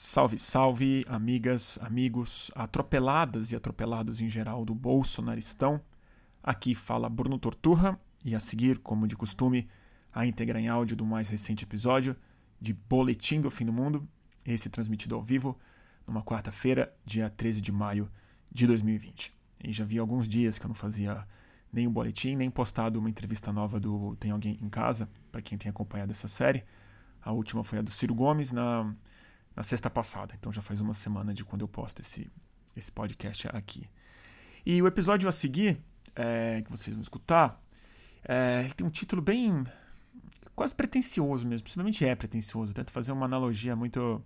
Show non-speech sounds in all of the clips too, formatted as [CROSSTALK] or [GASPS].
Salve, salve, amigas, amigos, atropeladas e atropelados em geral do Bolsonaristão. Aqui fala Bruno Torturra e a seguir, como de costume, a íntegra em áudio do mais recente episódio de Boletim do Fim do Mundo, esse transmitido ao vivo numa quarta-feira, dia 13 de maio de 2020. E já vi alguns dias que eu não fazia nem um boletim, nem postado uma entrevista nova do Tem Alguém em Casa, para quem tem acompanhado essa série. A última foi a do Ciro Gomes na na sexta passada. Então já faz uma semana de quando eu posto esse, esse podcast aqui. E o episódio a seguir, é, que vocês vão escutar, é, ele tem um título bem. quase pretencioso mesmo. Possivelmente é pretencioso. Tento fazer uma analogia muito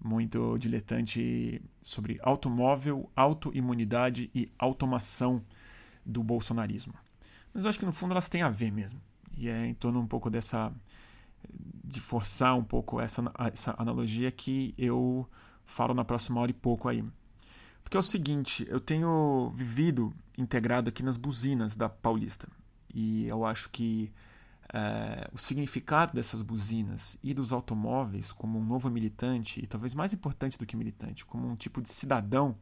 muito diletante sobre automóvel, autoimunidade e automação do bolsonarismo. Mas eu acho que no fundo elas têm a ver mesmo. E é em torno um pouco dessa de forçar um pouco essa, essa analogia que eu falo na próxima hora e pouco aí. Porque é o seguinte, eu tenho vivido integrado aqui nas buzinas da Paulista. E eu acho que é, o significado dessas buzinas e dos automóveis como um novo militante, e talvez mais importante do que militante, como um tipo de cidadão,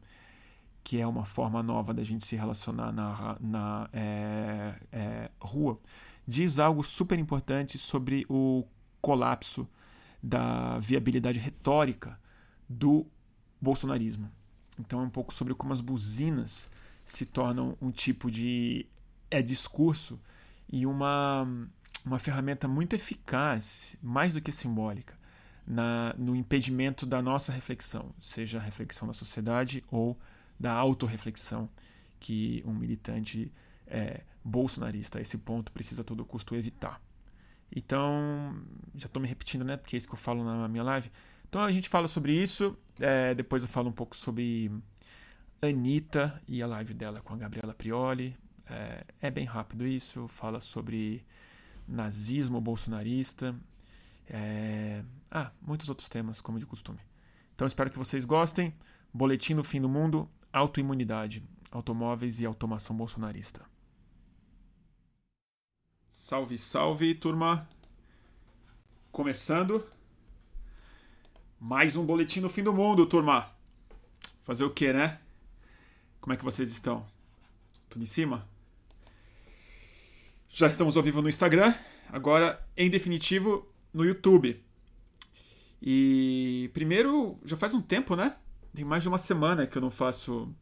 que é uma forma nova da gente se relacionar na, na é, é, rua, diz algo super importante sobre o colapso da viabilidade retórica do bolsonarismo. Então é um pouco sobre como as buzinas se tornam um tipo de é discurso e uma, uma ferramenta muito eficaz, mais do que simbólica, na, no impedimento da nossa reflexão, seja a reflexão da sociedade ou da autorreflexão que um militante é, bolsonarista a esse ponto precisa a todo custo evitar. Então, já estou me repetindo, né? Porque é isso que eu falo na minha live. Então a gente fala sobre isso. É, depois eu falo um pouco sobre Anitta e a live dela com a Gabriela Prioli. É, é bem rápido isso. Fala sobre nazismo bolsonarista. É... Ah, muitos outros temas, como de costume. Então espero que vocês gostem. Boletim do Fim do Mundo, autoimunidade, automóveis e automação bolsonarista. Salve, salve, turma! Começando mais um boletim no fim do mundo, turma. Fazer o que, né? Como é que vocês estão? Tudo em cima? Já estamos ao vivo no Instagram, agora em definitivo no YouTube. E primeiro, já faz um tempo, né? Tem mais de uma semana que eu não faço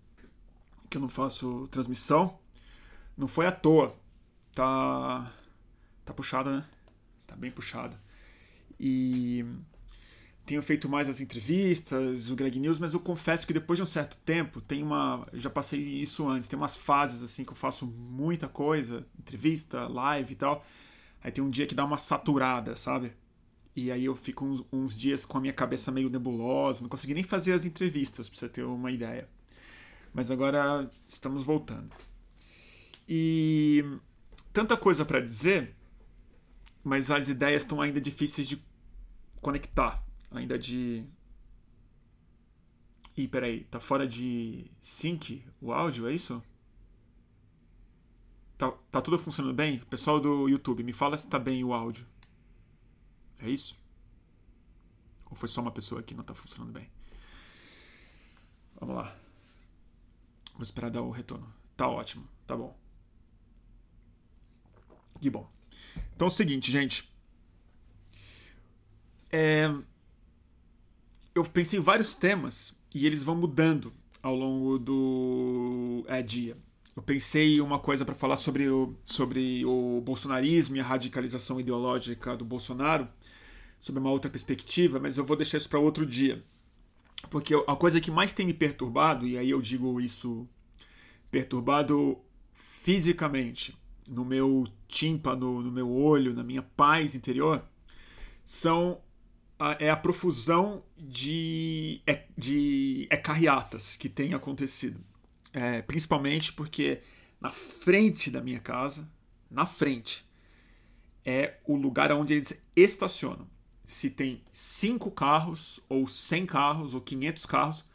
que eu não faço transmissão. Não foi à toa. Tá tá puxada, né? Tá bem puxada. E tenho feito mais as entrevistas, o Greg News, mas eu confesso que depois de um certo tempo, tem uma, já passei isso antes, tem umas fases assim que eu faço muita coisa, entrevista, live e tal. Aí tem um dia que dá uma saturada, sabe? E aí eu fico uns, uns dias com a minha cabeça meio nebulosa, não consegui nem fazer as entrevistas, pra você ter uma ideia. Mas agora estamos voltando. E tanta coisa para dizer mas as ideias estão ainda difíceis de conectar, ainda de. Ih, peraí, tá fora de sync o áudio, é isso? Tá, tá tudo funcionando bem? Pessoal do YouTube, me fala se tá bem o áudio. É isso? Ou foi só uma pessoa que não tá funcionando bem? Vamos lá. Vou esperar dar o retorno. Tá ótimo, tá bom. Que bom. Então é o seguinte, gente. É... Eu pensei em vários temas e eles vão mudando ao longo do é, dia. Eu pensei uma coisa para falar sobre o, sobre o bolsonarismo e a radicalização ideológica do Bolsonaro, sobre uma outra perspectiva, mas eu vou deixar isso para outro dia. Porque a coisa que mais tem me perturbado, e aí eu digo isso perturbado fisicamente, no meu tímpano, no meu olho, na minha paz interior, são é a profusão de, é, de ecarriatas que tem acontecido. É, principalmente porque na frente da minha casa, na frente, é o lugar onde eles estacionam. Se tem cinco carros, ou 100 carros, ou 500 carros,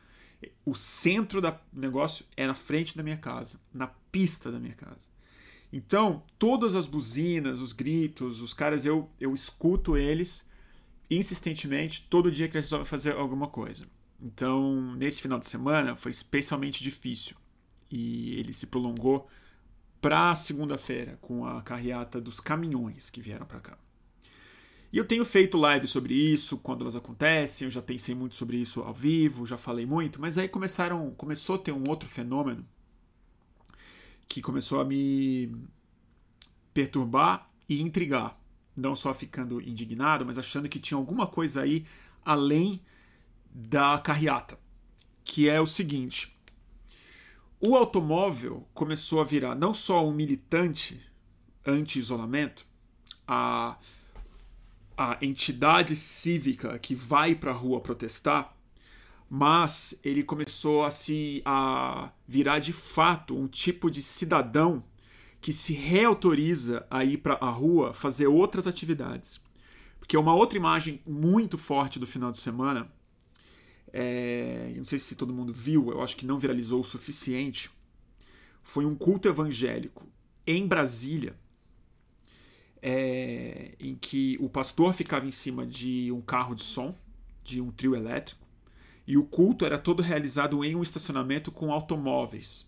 o centro do negócio é na frente da minha casa, na pista da minha casa. Então, todas as buzinas, os gritos, os caras, eu, eu escuto eles insistentemente todo dia que ele resolve fazer alguma coisa. Então, nesse final de semana foi especialmente difícil e ele se prolongou para segunda-feira com a carreata dos caminhões que vieram para cá. E eu tenho feito live sobre isso quando elas acontecem, eu já pensei muito sobre isso ao vivo, já falei muito, mas aí começaram, começou a ter um outro fenômeno que começou a me perturbar e intrigar, não só ficando indignado, mas achando que tinha alguma coisa aí além da carreata, que é o seguinte: o automóvel começou a virar não só um militante anti-isolamento, a, a entidade cívica que vai para a rua protestar, mas ele começou a se a virar de fato um tipo de cidadão que se reautoriza a ir para a rua fazer outras atividades. Porque uma outra imagem muito forte do final de semana é, não sei se todo mundo viu, eu acho que não viralizou o suficiente, foi um culto evangélico em Brasília, é, em que o pastor ficava em cima de um carro de som, de um trio elétrico, e o culto era todo realizado em um estacionamento com automóveis.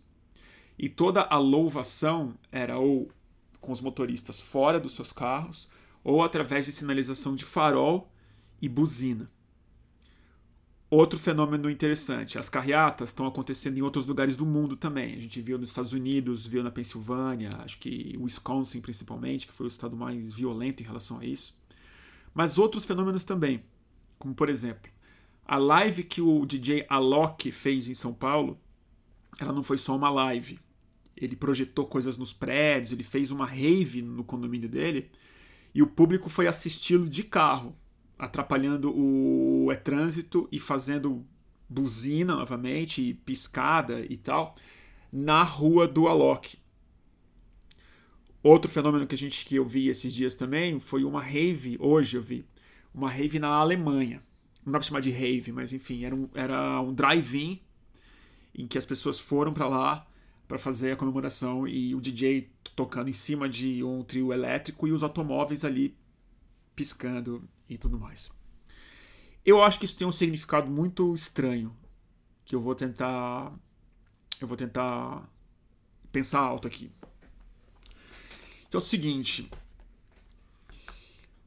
E toda a louvação era ou com os motoristas fora dos seus carros, ou através de sinalização de farol e buzina. Outro fenômeno interessante, as carreatas estão acontecendo em outros lugares do mundo também. A gente viu nos Estados Unidos, viu na Pensilvânia, acho que Wisconsin principalmente, que foi o estado mais violento em relação a isso. Mas outros fenômenos também, como por exemplo, a live que o DJ Alok fez em São Paulo, ela não foi só uma live. Ele projetou coisas nos prédios, ele fez uma rave no condomínio dele e o público foi assisti-lo de carro atrapalhando o é trânsito e fazendo buzina novamente, e piscada e tal, na rua do Alok. Outro fenômeno que a gente que eu vi esses dias também foi uma rave, hoje eu vi, uma rave na Alemanha. Não dá pra chamar de rave, mas enfim, era um, era um drive-in em que as pessoas foram para lá para fazer a comemoração e o DJ tocando em cima de um trio elétrico e os automóveis ali piscando e tudo mais. Eu acho que isso tem um significado muito estranho que eu vou tentar eu vou tentar pensar alto aqui. Então é o seguinte,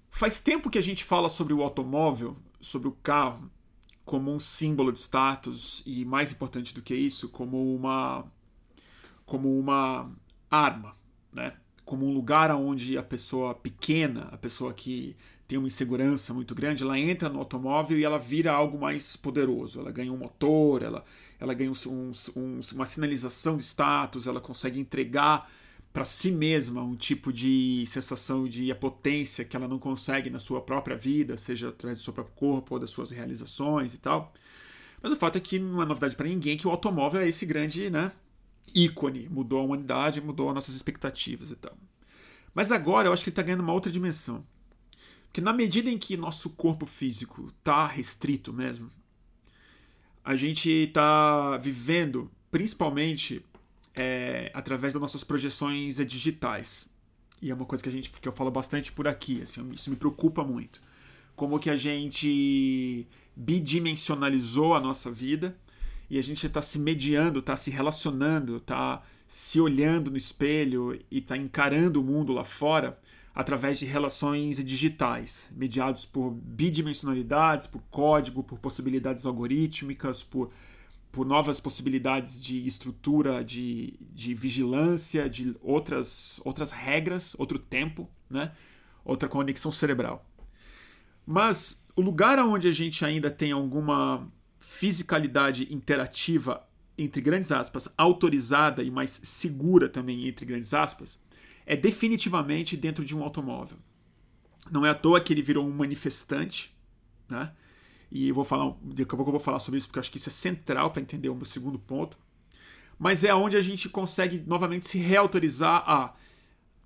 faz tempo que a gente fala sobre o automóvel, sobre o carro como um símbolo de status e mais importante do que isso, como uma como uma arma, né? Como um lugar onde a pessoa pequena, a pessoa que tem uma insegurança muito grande, ela entra no automóvel e ela vira algo mais poderoso. Ela ganha um motor, ela, ela ganha um, um, uma sinalização de status, ela consegue entregar para si mesma um tipo de sensação de potência que ela não consegue na sua própria vida, seja através do seu próprio corpo ou das suas realizações e tal. Mas o fato é que não é novidade para ninguém que o automóvel é esse grande né, ícone, mudou a humanidade, mudou as nossas expectativas e tal. Mas agora eu acho que ele está ganhando uma outra dimensão. Porque na medida em que nosso corpo físico está restrito mesmo, a gente está vivendo principalmente é, através das nossas projeções digitais. E é uma coisa que a gente que eu falo bastante por aqui, assim, isso me preocupa muito. Como que a gente bidimensionalizou a nossa vida e a gente está se mediando, está se relacionando, está se olhando no espelho e está encarando o mundo lá fora através de relações digitais, mediados por bidimensionalidades, por código, por possibilidades algorítmicas, por, por novas possibilidades de estrutura, de, de vigilância, de outras, outras regras, outro tempo, né? outra conexão cerebral. Mas o lugar onde a gente ainda tem alguma fisicalidade interativa, entre grandes aspas, autorizada e mais segura também, entre grandes aspas, é definitivamente dentro de um automóvel. Não é à toa que ele virou um manifestante, né? E vou falar, daqui a pouco eu vou falar sobre isso porque eu acho que isso é central para entender o meu segundo ponto. Mas é onde a gente consegue novamente se reautorizar a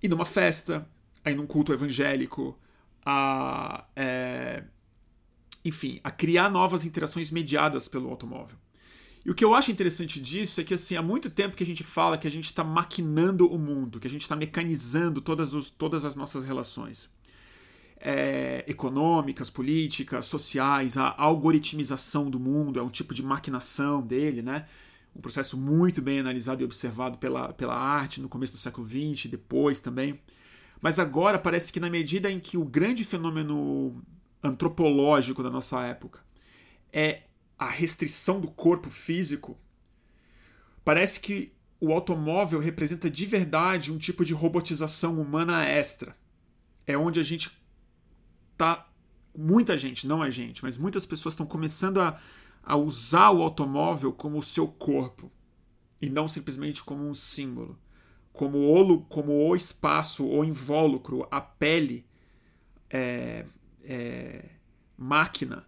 ir numa festa, a ir num culto evangélico, a é, enfim, a criar novas interações mediadas pelo automóvel. E o que eu acho interessante disso é que assim, há muito tempo que a gente fala que a gente está maquinando o mundo, que a gente está mecanizando todas, os, todas as nossas relações. É, econômicas, políticas, sociais, a algoritmização do mundo, é um tipo de maquinação dele, né? Um processo muito bem analisado e observado pela, pela arte no começo do século XX, depois também. Mas agora parece que, na medida em que o grande fenômeno antropológico da nossa época é a restrição do corpo físico, parece que o automóvel representa de verdade um tipo de robotização humana extra. É onde a gente tá. Muita gente, não a gente, mas muitas pessoas estão começando a, a usar o automóvel como o seu corpo e não simplesmente como um símbolo, como o, como o espaço, o invólucro, a pele, é, é, máquina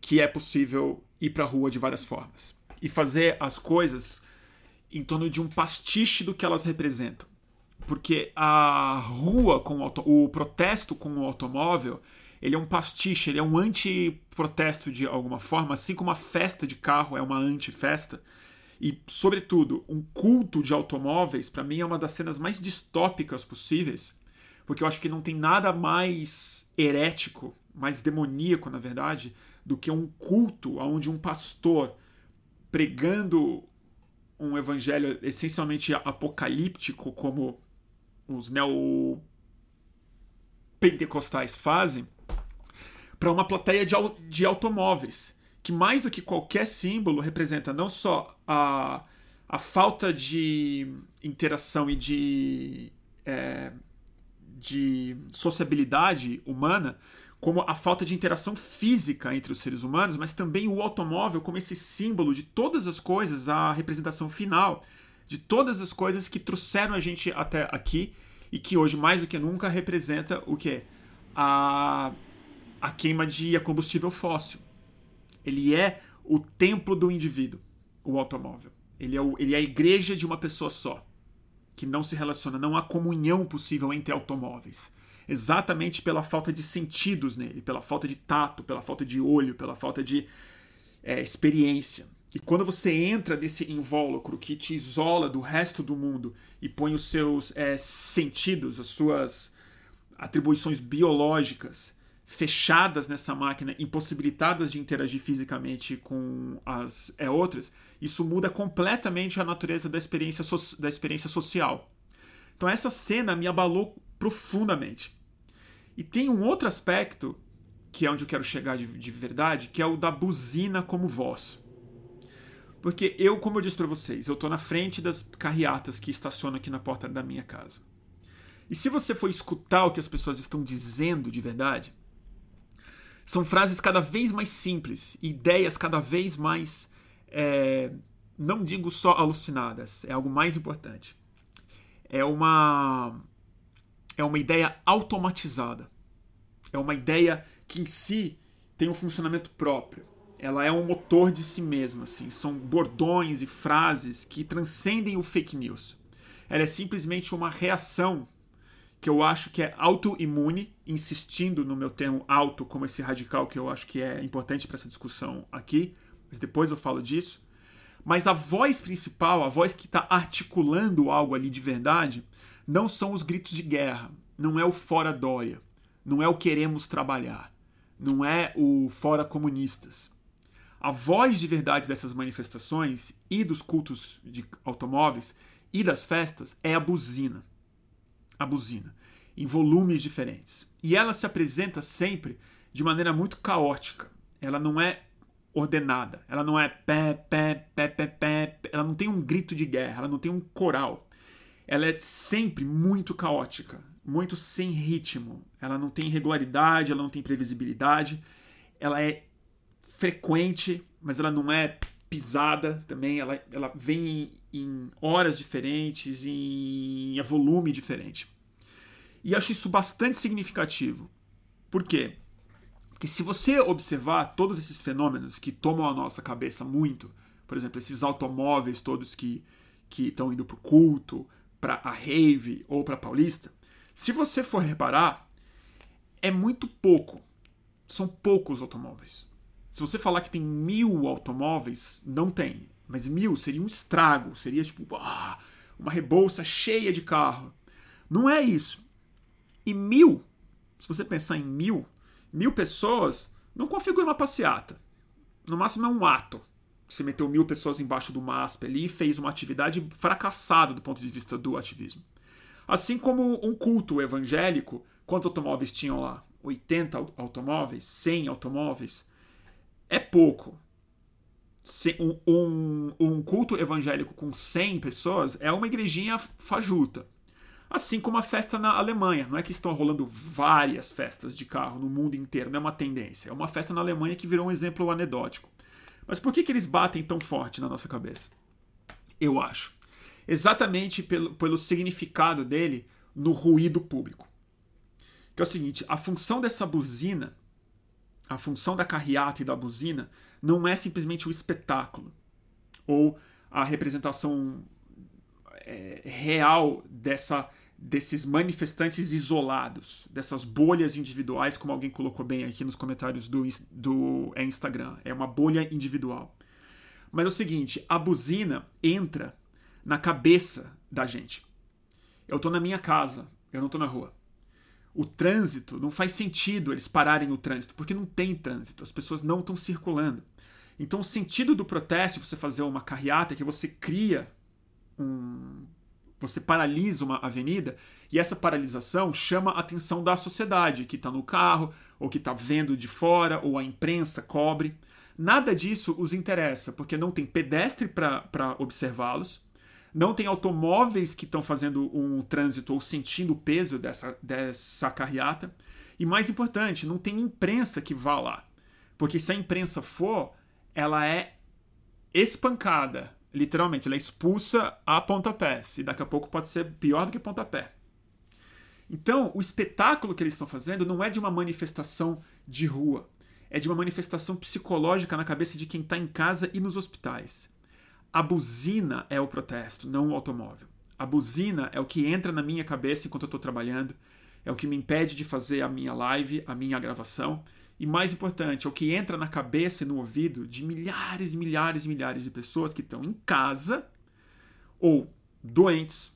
que é possível ir para a rua de várias formas e fazer as coisas em torno de um pastiche do que elas representam. Porque a rua com o, auto, o protesto com o automóvel, ele é um pastiche, ele é um anti-protesto de alguma forma, assim como a festa de carro é uma anti-festa. E, sobretudo, um culto de automóveis, para mim, é uma das cenas mais distópicas possíveis, porque eu acho que não tem nada mais herético, mais demoníaco, na verdade, do que um culto onde um pastor pregando um evangelho essencialmente apocalíptico, como os neopentecostais fazem, para uma plateia de, de automóveis, que mais do que qualquer símbolo representa não só a, a falta de interação e de, é, de sociabilidade humana, como a falta de interação física entre os seres humanos, mas também o automóvel como esse símbolo de todas as coisas, a representação final de todas as coisas que trouxeram a gente até aqui e que hoje mais do que nunca representa o que a a queima de combustível fóssil. Ele é o templo do indivíduo, o automóvel. Ele é, o, ele é a igreja de uma pessoa só, que não se relaciona, não há comunhão possível entre automóveis exatamente pela falta de sentidos nele, pela falta de tato, pela falta de olho, pela falta de é, experiência. E quando você entra nesse invólucro que te isola do resto do mundo e põe os seus é, sentidos, as suas atribuições biológicas fechadas nessa máquina, impossibilitadas de interagir fisicamente com as é, outras, isso muda completamente a natureza da experiência, so da experiência social. Então essa cena me abalou profundamente. E tem um outro aspecto, que é onde eu quero chegar de, de verdade, que é o da buzina como voz. Porque eu, como eu disse para vocês, eu estou na frente das carreatas que estacionam aqui na porta da minha casa. E se você for escutar o que as pessoas estão dizendo de verdade, são frases cada vez mais simples, ideias cada vez mais, é, não digo só alucinadas, é algo mais importante. É uma é uma ideia automatizada. É uma ideia que em si tem um funcionamento próprio. Ela é um motor de si mesma, assim. São bordões e frases que transcendem o fake news. Ela é simplesmente uma reação que eu acho que é autoimune, insistindo no meu termo auto como esse radical que eu acho que é importante para essa discussão aqui, mas depois eu falo disso. Mas a voz principal, a voz que está articulando algo ali de verdade, não são os gritos de guerra, não é o fora Dória, não é o queremos trabalhar, não é o fora comunistas. A voz de verdade dessas manifestações e dos cultos de automóveis e das festas é a buzina. A buzina, em volumes diferentes. E ela se apresenta sempre de maneira muito caótica. Ela não é ordenada. Ela não é pé, pé, pé, pé, pé. Ela não tem um grito de guerra. Ela não tem um coral ela é sempre muito caótica, muito sem ritmo. Ela não tem regularidade, ela não tem previsibilidade. Ela é frequente, mas ela não é pisada também. Ela, ela vem em, em horas diferentes, em, em volume diferente. E acho isso bastante significativo. Por quê? Porque se você observar todos esses fenômenos que tomam a nossa cabeça muito, por exemplo, esses automóveis todos que que estão indo para o culto, para a Rave ou para a Paulista, se você for reparar, é muito pouco. São poucos automóveis. Se você falar que tem mil automóveis, não tem. Mas mil seria um estrago, seria tipo ah, uma rebolsa cheia de carro. Não é isso. E mil se você pensar em mil, mil pessoas não configura uma passeata. No máximo é um ato. Você meteu mil pessoas embaixo do MASP ali e fez uma atividade fracassada do ponto de vista do ativismo. Assim como um culto evangélico, quantos automóveis tinham lá? 80 automóveis? 100 automóveis? É pouco. Um, um, culto evangélico com 100 pessoas é uma igrejinha fajuta. Assim como a festa na Alemanha. Não é que estão rolando várias festas de carro no mundo inteiro, não é uma tendência. É uma festa na Alemanha que virou um exemplo anedótico. Mas por que, que eles batem tão forte na nossa cabeça? Eu acho. Exatamente pelo, pelo significado dele no ruído público. Que é o seguinte: a função dessa buzina, a função da carreata e da buzina, não é simplesmente o espetáculo ou a representação é, real dessa desses manifestantes isolados, dessas bolhas individuais, como alguém colocou bem aqui nos comentários do, do é Instagram. É uma bolha individual. Mas é o seguinte: a buzina entra na cabeça da gente. Eu estou na minha casa, eu não estou na rua. O trânsito, não faz sentido eles pararem o trânsito, porque não tem trânsito, as pessoas não estão circulando. Então, o sentido do protesto, você fazer uma carreata, é que você cria um você paralisa uma avenida e essa paralisação chama a atenção da sociedade que está no carro, ou que está vendo de fora, ou a imprensa cobre. Nada disso os interessa, porque não tem pedestre para observá-los, não tem automóveis que estão fazendo um trânsito ou sentindo o peso dessa, dessa carreata. E mais importante, não tem imprensa que vá lá. Porque se a imprensa for, ela é espancada, literalmente, ela é expulsa a pontapés. E daqui a pouco pode ser pior do que pontapé. Então, o espetáculo que eles estão fazendo não é de uma manifestação de rua. É de uma manifestação psicológica na cabeça de quem está em casa e nos hospitais. A buzina é o protesto, não o automóvel. A buzina é o que entra na minha cabeça enquanto eu estou trabalhando, é o que me impede de fazer a minha live, a minha gravação, e mais importante, é o que entra na cabeça e no ouvido de milhares milhares e milhares de pessoas que estão em casa ou doentes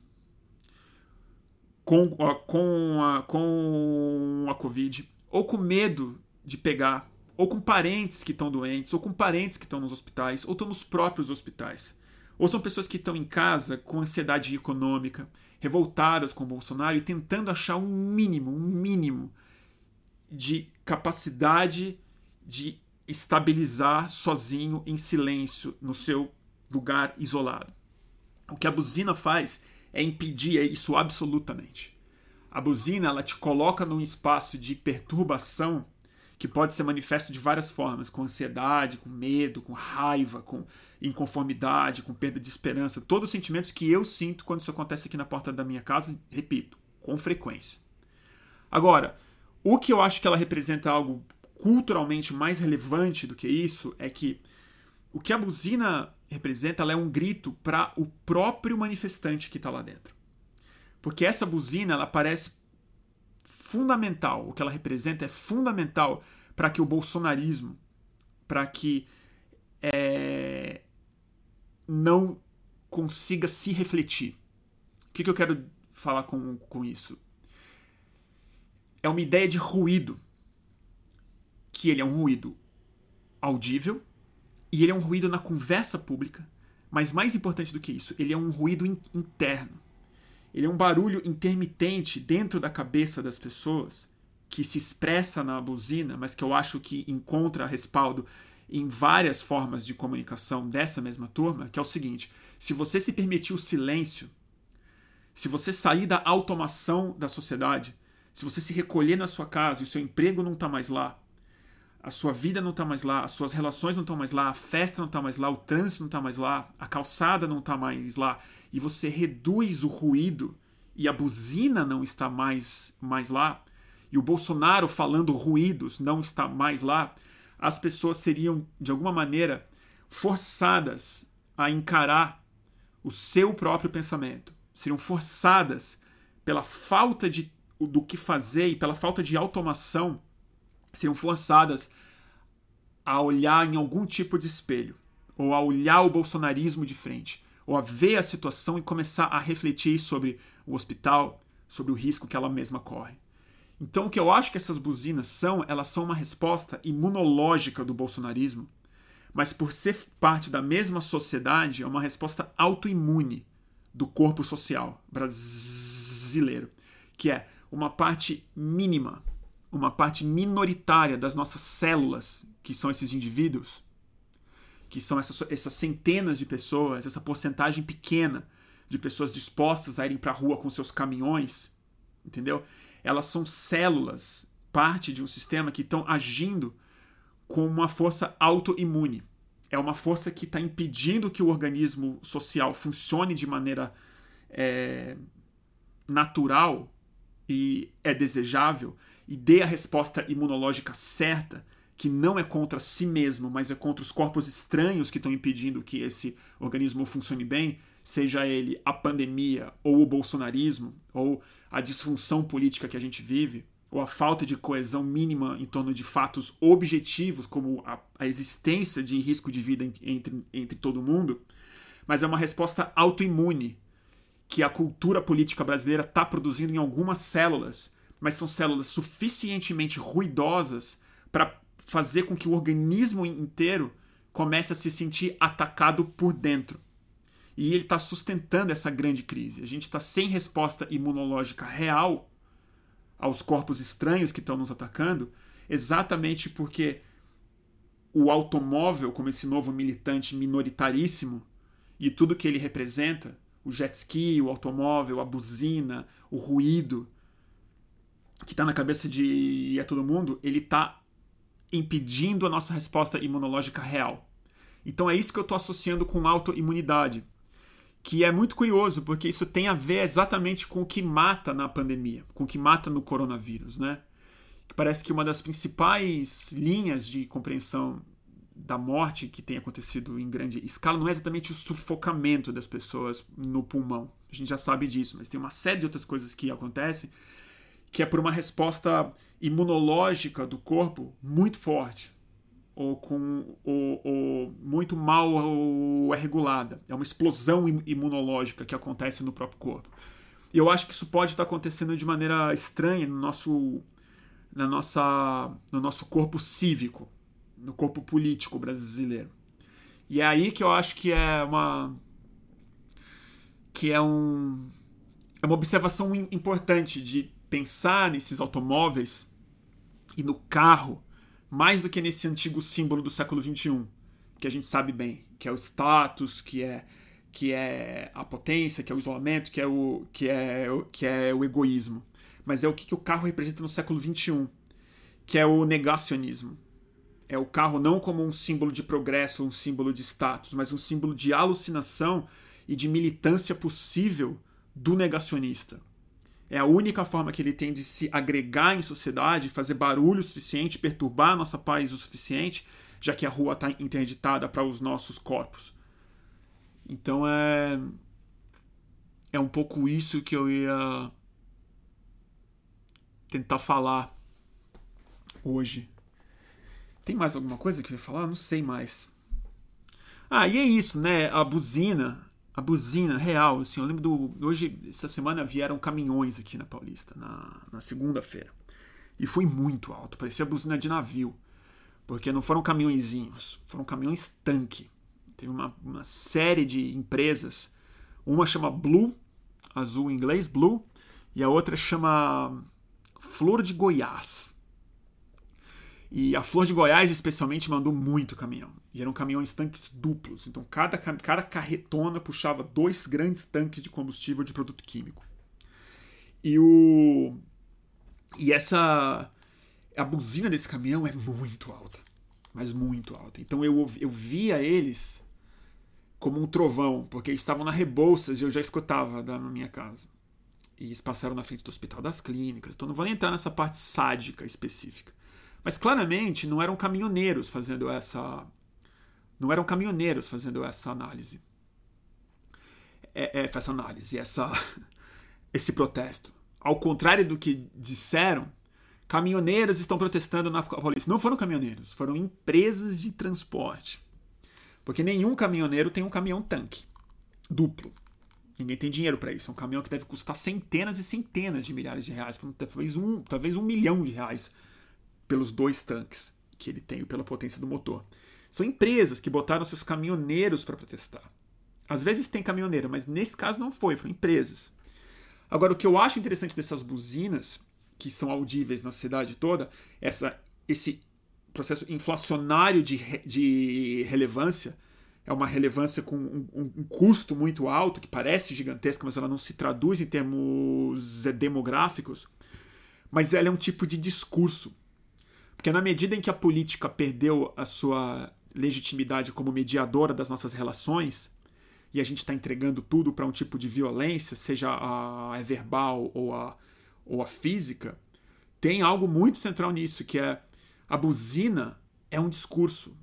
com, com, a, com a Covid, ou com medo de pegar, ou com parentes que estão doentes, ou com parentes que estão nos hospitais, ou estão nos próprios hospitais. Ou são pessoas que estão em casa com ansiedade econômica, revoltadas com o Bolsonaro e tentando achar um mínimo, um mínimo de capacidade de estabilizar sozinho, em silêncio, no seu lugar isolado. O que a buzina faz é impedir isso absolutamente. A buzina ela te coloca num espaço de perturbação que pode ser manifesto de várias formas, com ansiedade, com medo, com raiva, com inconformidade, com perda de esperança, todos os sentimentos que eu sinto quando isso acontece aqui na porta da minha casa, repito, com frequência. Agora, o que eu acho que ela representa algo culturalmente mais relevante do que isso é que o que a buzina representa é um grito para o próprio manifestante que está lá dentro. Porque essa buzina ela parece fundamental, o que ela representa é fundamental para que o bolsonarismo, para que é, não consiga se refletir. O que, que eu quero falar com, com isso? é uma ideia de ruído. Que ele é um ruído audível e ele é um ruído na conversa pública, mas mais importante do que isso, ele é um ruído in interno. Ele é um barulho intermitente dentro da cabeça das pessoas que se expressa na buzina, mas que eu acho que encontra respaldo em várias formas de comunicação dessa mesma turma, que é o seguinte: se você se permitir o silêncio, se você sair da automação da sociedade, se você se recolher na sua casa e o seu emprego não está mais lá, a sua vida não está mais lá, as suas relações não estão mais lá, a festa não está mais lá, o trânsito não está mais lá, a calçada não está mais lá, e você reduz o ruído e a buzina não está mais, mais lá, e o Bolsonaro falando ruídos não está mais lá, as pessoas seriam, de alguma maneira, forçadas a encarar o seu próprio pensamento, seriam forçadas pela falta de do que fazer e pela falta de automação seriam forçadas a olhar em algum tipo de espelho, ou a olhar o bolsonarismo de frente, ou a ver a situação e começar a refletir sobre o hospital, sobre o risco que ela mesma corre. Então, o que eu acho que essas buzinas são, elas são uma resposta imunológica do bolsonarismo, mas por ser parte da mesma sociedade, é uma resposta autoimune do corpo social brasileiro, que é uma parte mínima, uma parte minoritária das nossas células, que são esses indivíduos, que são essas, essas centenas de pessoas, essa porcentagem pequena de pessoas dispostas a irem para a rua com seus caminhões, entendeu? Elas são células, parte de um sistema que estão agindo com uma força autoimune. É uma força que está impedindo que o organismo social funcione de maneira é, natural e é desejável e dê a resposta imunológica certa, que não é contra si mesmo, mas é contra os corpos estranhos que estão impedindo que esse organismo funcione bem, seja ele a pandemia, ou o bolsonarismo, ou a disfunção política que a gente vive, ou a falta de coesão mínima em torno de fatos objetivos, como a, a existência de risco de vida entre, entre todo mundo, mas é uma resposta autoimune que a cultura política brasileira está produzindo em algumas células, mas são células suficientemente ruidosas para fazer com que o organismo inteiro comece a se sentir atacado por dentro e ele está sustentando essa grande crise. A gente está sem resposta imunológica real aos corpos estranhos que estão nos atacando, exatamente porque o automóvel, como esse novo militante minoritaríssimo, e tudo que ele representa, o jet ski, o automóvel, a buzina, o ruído, que está na cabeça de é todo mundo, ele está impedindo a nossa resposta imunológica real. Então é isso que eu estou associando com autoimunidade que é muito curioso, porque isso tem a ver exatamente com o que mata na pandemia, com o que mata no coronavírus, né? Parece que uma das principais linhas de compreensão da morte que tem acontecido em grande escala não é exatamente o sufocamento das pessoas no pulmão. A gente já sabe disso, mas tem uma série de outras coisas que acontecem que é por uma resposta imunológica do corpo muito forte ou, com, ou, ou muito mal ou é regulada. É uma explosão imunológica que acontece no próprio corpo. E eu acho que isso pode estar acontecendo de maneira estranha no nosso, na nossa, no nosso corpo cívico, no corpo político brasileiro. E é aí que eu acho que é uma que é um é uma observação importante de pensar nesses automóveis e no carro mais do que nesse antigo símbolo do século XXI, que a gente sabe bem, que é o status, que é que é a potência, que é o isolamento, que é o que é que é o egoísmo, mas é o que, que o carro representa no século XXI, que é o negacionismo. É o carro não como um símbolo de progresso, um símbolo de status, mas um símbolo de alucinação e de militância possível do negacionista. É a única forma que ele tem de se agregar em sociedade, fazer barulho o suficiente, perturbar a nossa paz o suficiente, já que a rua está interditada para os nossos corpos. Então é. É um pouco isso que eu ia tentar falar hoje. Tem mais alguma coisa que eu ia falar? Não sei mais. Ah, e é isso, né? A buzina a buzina real, assim, eu lembro do. Hoje, essa semana, vieram caminhões aqui na Paulista, na, na segunda-feira. E foi muito alto, parecia buzina de navio. Porque não foram caminhõezinhos, foram caminhões tanque. Teve uma, uma série de empresas. Uma chama Blue, azul em inglês, Blue, e a outra chama Flor de Goiás. E a Flor de Goiás, especialmente, mandou muito caminhão. E eram caminhões tanques duplos. Então, cada, cada carretona puxava dois grandes tanques de combustível de produto químico. E o. E essa. A buzina desse caminhão é muito alta. Mas muito alta. Então eu, eu via eles como um trovão, porque eles estavam na Rebouças e eu já escutava da minha casa. E eles passaram na frente do Hospital das Clínicas. Então não vou nem entrar nessa parte sádica específica. Mas claramente não eram caminhoneiros fazendo essa. Não eram caminhoneiros fazendo essa análise. É, é, essa análise, essa, [LAUGHS] esse protesto. Ao contrário do que disseram, caminhoneiros estão protestando na polícia. Não foram caminhoneiros, foram empresas de transporte. Porque nenhum caminhoneiro tem um caminhão tanque duplo. Ninguém tem dinheiro para isso. É um caminhão que deve custar centenas e centenas de milhares de reais, talvez um, talvez um milhão de reais pelos dois tanques que ele tem, pela potência do motor. São empresas que botaram seus caminhoneiros para protestar. Às vezes tem caminhoneiro, mas nesse caso não foi, foram empresas. Agora, o que eu acho interessante dessas buzinas, que são audíveis na cidade toda, essa, esse processo inflacionário de, de relevância, é uma relevância com um, um, custo muito alto, que parece gigantesca, mas ela não se traduz em termos eh, demográficos, mas ela é um tipo de discurso. Porque na medida em que a política perdeu a sua legitimidade como mediadora das nossas relações, e a gente está entregando tudo para um tipo de violência, seja a, verbal ou a, ou a física, tem algo muito central nisso, que é a buzina é um discurso,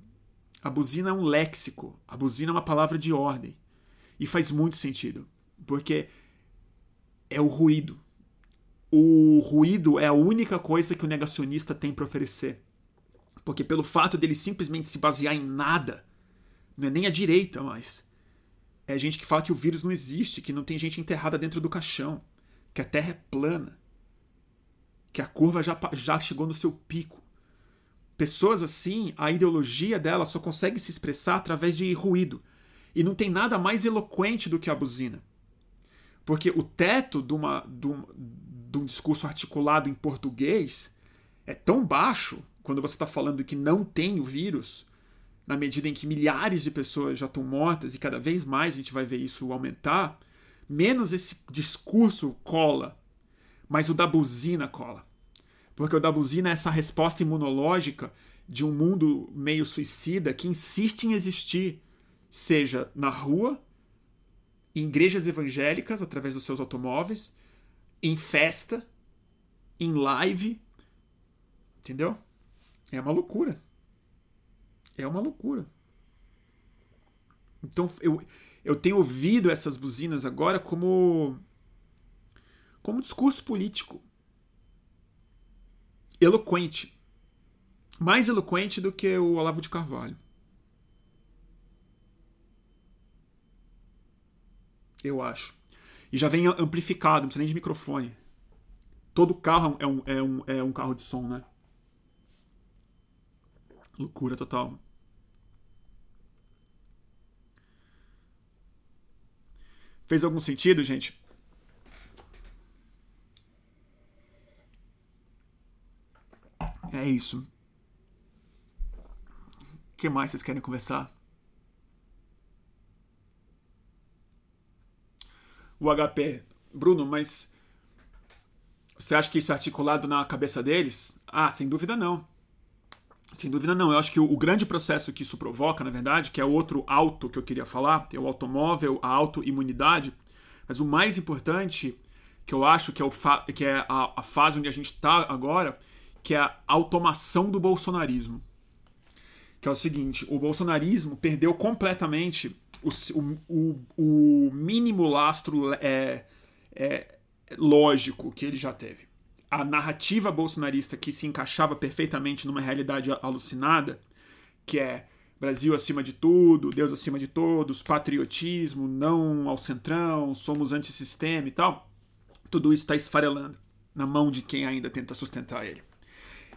a buzina é um léxico, a buzina é uma palavra de ordem. E faz muito sentido, porque é o ruído. O ruído é a única coisa que o negacionista tem para oferecer. Porque pelo fato dele simplesmente se basear em nada, não é nem a direita mais, é gente que fala que o vírus não existe, que não tem gente enterrada dentro do caixão, que a Terra é plana, que a curva já, já chegou no seu pico. Pessoas assim, a ideologia dela só consegue se expressar através de ruído. E não tem nada mais eloquente do que a buzina. Porque o teto de, uma, de, de um discurso articulado em português é tão baixo, quando você está falando que não tem o vírus, na medida em que milhares de pessoas já estão mortas e cada vez mais a gente vai ver isso aumentar, menos esse discurso cola, mas o da buzina cola. Porque o da buzina é essa resposta imunológica de um mundo meio suicida que insiste em existir, seja na rua, em igrejas evangélicas através dos seus automóveis, em festa, em live, entendeu? É uma loucura. É uma loucura. Então eu, eu tenho ouvido essas buzinas agora como como discurso político eloquente. Mais eloquente do que o Olavo de Carvalho. Eu acho. E já vem amplificado, não precisa nem de microfone. Todo carro é um, é um, é um carro de som, né? Loucura total. Fez algum sentido, gente? É isso. O que mais vocês querem conversar? O HP. Bruno, mas você acha que isso é articulado na cabeça deles? Ah, sem dúvida não. Sem dúvida não. Eu acho que o, grande processo que isso provoca, na verdade, que é outro auto que eu queria falar, é o automóvel, a autoimunidade. Mas o mais importante, que eu acho que é, o que é a, a fase onde a gente está agora, que é a automação do bolsonarismo. Que é o seguinte: o bolsonarismo perdeu completamente o, o, o mínimo lastro é, é, lógico que ele já teve. A narrativa bolsonarista que se encaixava perfeitamente numa realidade alucinada, que é Brasil acima de tudo, Deus acima de todos, patriotismo, não ao centrão, somos antissistema e tal, tudo isso está esfarelando na mão de quem ainda tenta sustentar ele.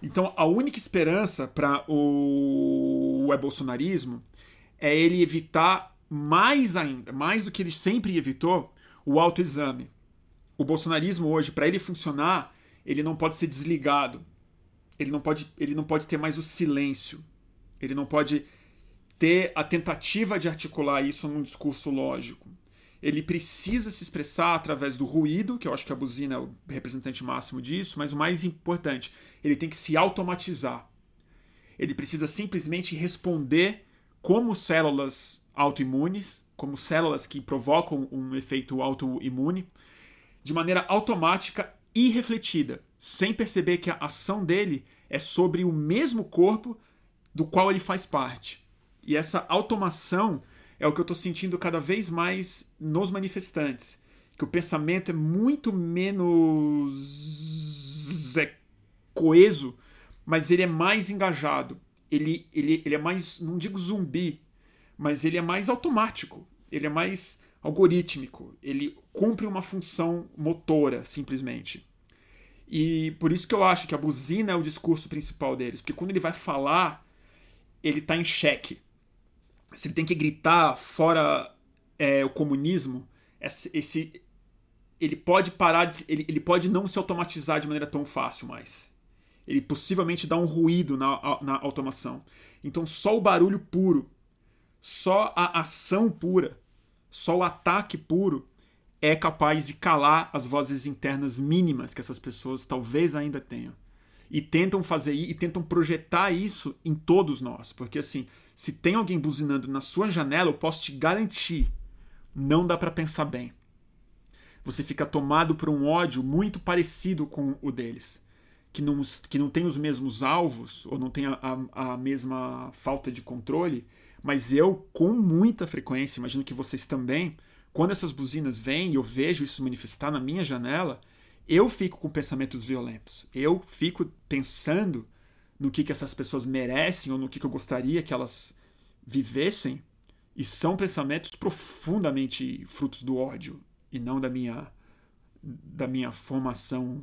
Então, a única esperança para o, o bolsonarismo é ele evitar mais ainda, mais do que ele sempre evitou, o autoexame. O bolsonarismo hoje, para ele funcionar, ele não pode ser desligado. Ele não pode, ele não pode ter mais o silêncio. Ele não pode ter a tentativa de articular isso num discurso lógico ele precisa se expressar através do ruído, que eu acho que a buzina é o representante máximo disso, mas o mais importante, ele tem que se automatizar. Ele precisa simplesmente responder como células autoimunes, como células que provocam um efeito autoimune, de maneira automática e refletida, sem perceber que a ação dele é sobre o mesmo corpo do qual ele faz parte. E essa automação é o que eu estou sentindo cada vez mais nos manifestantes. Que o pensamento é muito menos é, coeso, mas ele é mais engajado. Ele, ele, ele é mais, não digo zumbi, mas ele é mais automático. Ele é mais algorítmico, ele cumpre uma função motora, simplesmente. E por isso que eu acho que a buzina é o discurso principal deles, porque quando ele vai falar, ele está em xeque. Se ele tem que gritar fora é, o comunismo, esse, ele pode parar de, ele, ele pode não se automatizar de maneira tão fácil mais. Ele possivelmente dá um ruído na, na automação. Então só o barulho puro, só a ação pura, só o ataque puro é capaz de calar as vozes internas mínimas que essas pessoas talvez ainda tenham. E tentam fazer e tentam projetar isso em todos nós. Porque assim, se tem alguém buzinando na sua janela, eu posso te garantir, não dá para pensar bem. Você fica tomado por um ódio muito parecido com o deles. Que não, que não tem os mesmos alvos, ou não tem a, a, a mesma falta de controle, mas eu, com muita frequência, imagino que vocês também, quando essas buzinas vêm e eu vejo isso manifestar na minha janela, eu fico com pensamentos violentos. Eu fico pensando no que, que essas pessoas merecem ou no que, que eu gostaria que elas vivessem. E são pensamentos profundamente frutos do ódio e não da minha, da minha formação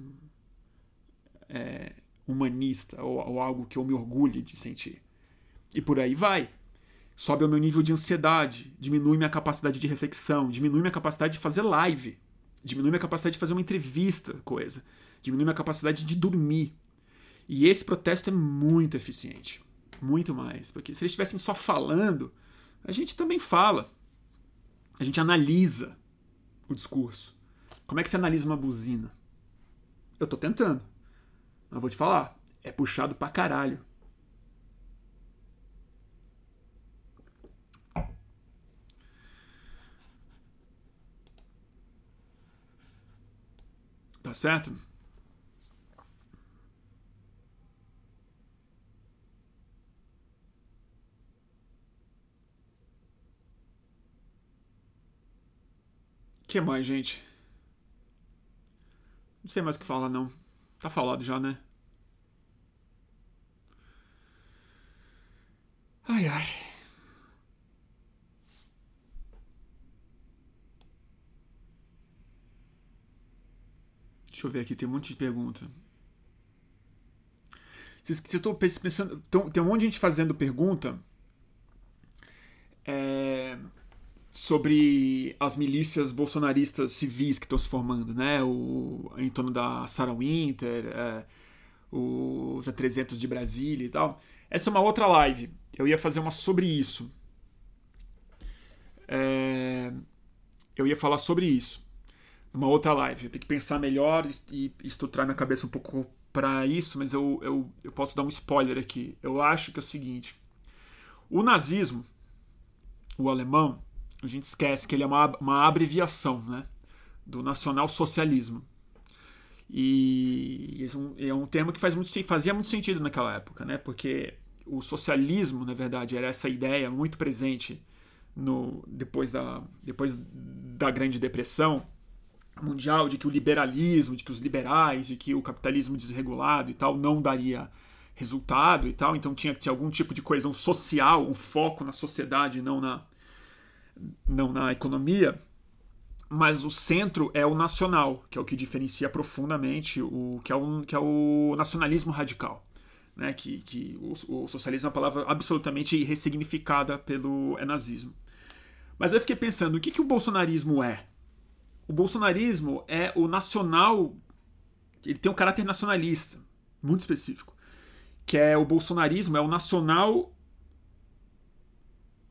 é, humanista ou, ou algo que eu me orgulhe de sentir. E por aí vai sobe o meu nível de ansiedade, diminui minha capacidade de reflexão, diminui minha capacidade de fazer live, diminui minha capacidade de fazer uma entrevista, coisa, diminui minha capacidade de dormir. E esse protesto é muito eficiente, muito mais, porque se eles estivessem só falando, a gente também fala, a gente analisa o discurso. Como é que você analisa uma buzina? Eu tô tentando, mas vou te falar, é puxado pra caralho. Tá certo? que mais, gente? Não sei mais o que falar, não. Tá falado já, né? Ai, ai. Deixa eu ver aqui, tem um monte de pergunta. Se eu tô pensando. Tem um monte de gente fazendo pergunta é, sobre as milícias bolsonaristas civis que estão se formando, né? O, em torno da Sarah Winter, é, os A300 de Brasília e tal. Essa é uma outra live. Eu ia fazer uma sobre isso. É, eu ia falar sobre isso uma outra live. Eu tenho que pensar melhor e estruturar minha cabeça um pouco para isso, mas eu, eu, eu posso dar um spoiler aqui. Eu acho que é o seguinte: o nazismo, o alemão, a gente esquece que ele é uma, uma abreviação né, do nacional-socialismo. E é um, é um termo que faz muito, fazia muito sentido naquela época, né? Porque o socialismo, na verdade, era essa ideia muito presente no, depois, da, depois da Grande Depressão, mundial de que o liberalismo, de que os liberais, de que o capitalismo desregulado e tal não daria resultado e tal, então tinha que ter algum tipo de coesão social, um foco na sociedade, não na não na economia. Mas o centro é o nacional, que é o que diferencia profundamente o que é o, que é o nacionalismo radical. Né, que, que o, o, socialismo é uma palavra absolutamente ressignificada pelo é nazismo. Mas eu fiquei pensando, o que, que o bolsonarismo é? O bolsonarismo é o nacional. Ele tem um caráter nacionalista, muito específico. Que é o bolsonarismo, é o nacional.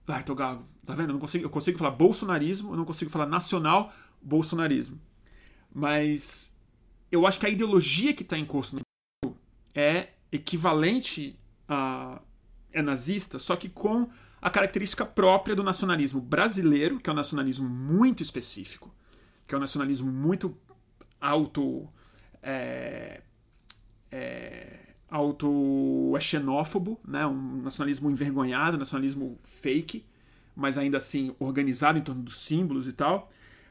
Ai, tô gago. Tá vendo? Eu, não consigo, eu consigo falar bolsonarismo, eu não consigo falar nacional bolsonarismo. Mas eu acho que a ideologia que está em curso no é equivalente a é nazista, só que com a característica própria do nacionalismo brasileiro, que é um nacionalismo muito específico que é um nacionalismo muito auto. É, é, auto é xenófobo, né? um nacionalismo envergonhado, nacionalismo fake, mas ainda assim organizado em torno dos símbolos e tal.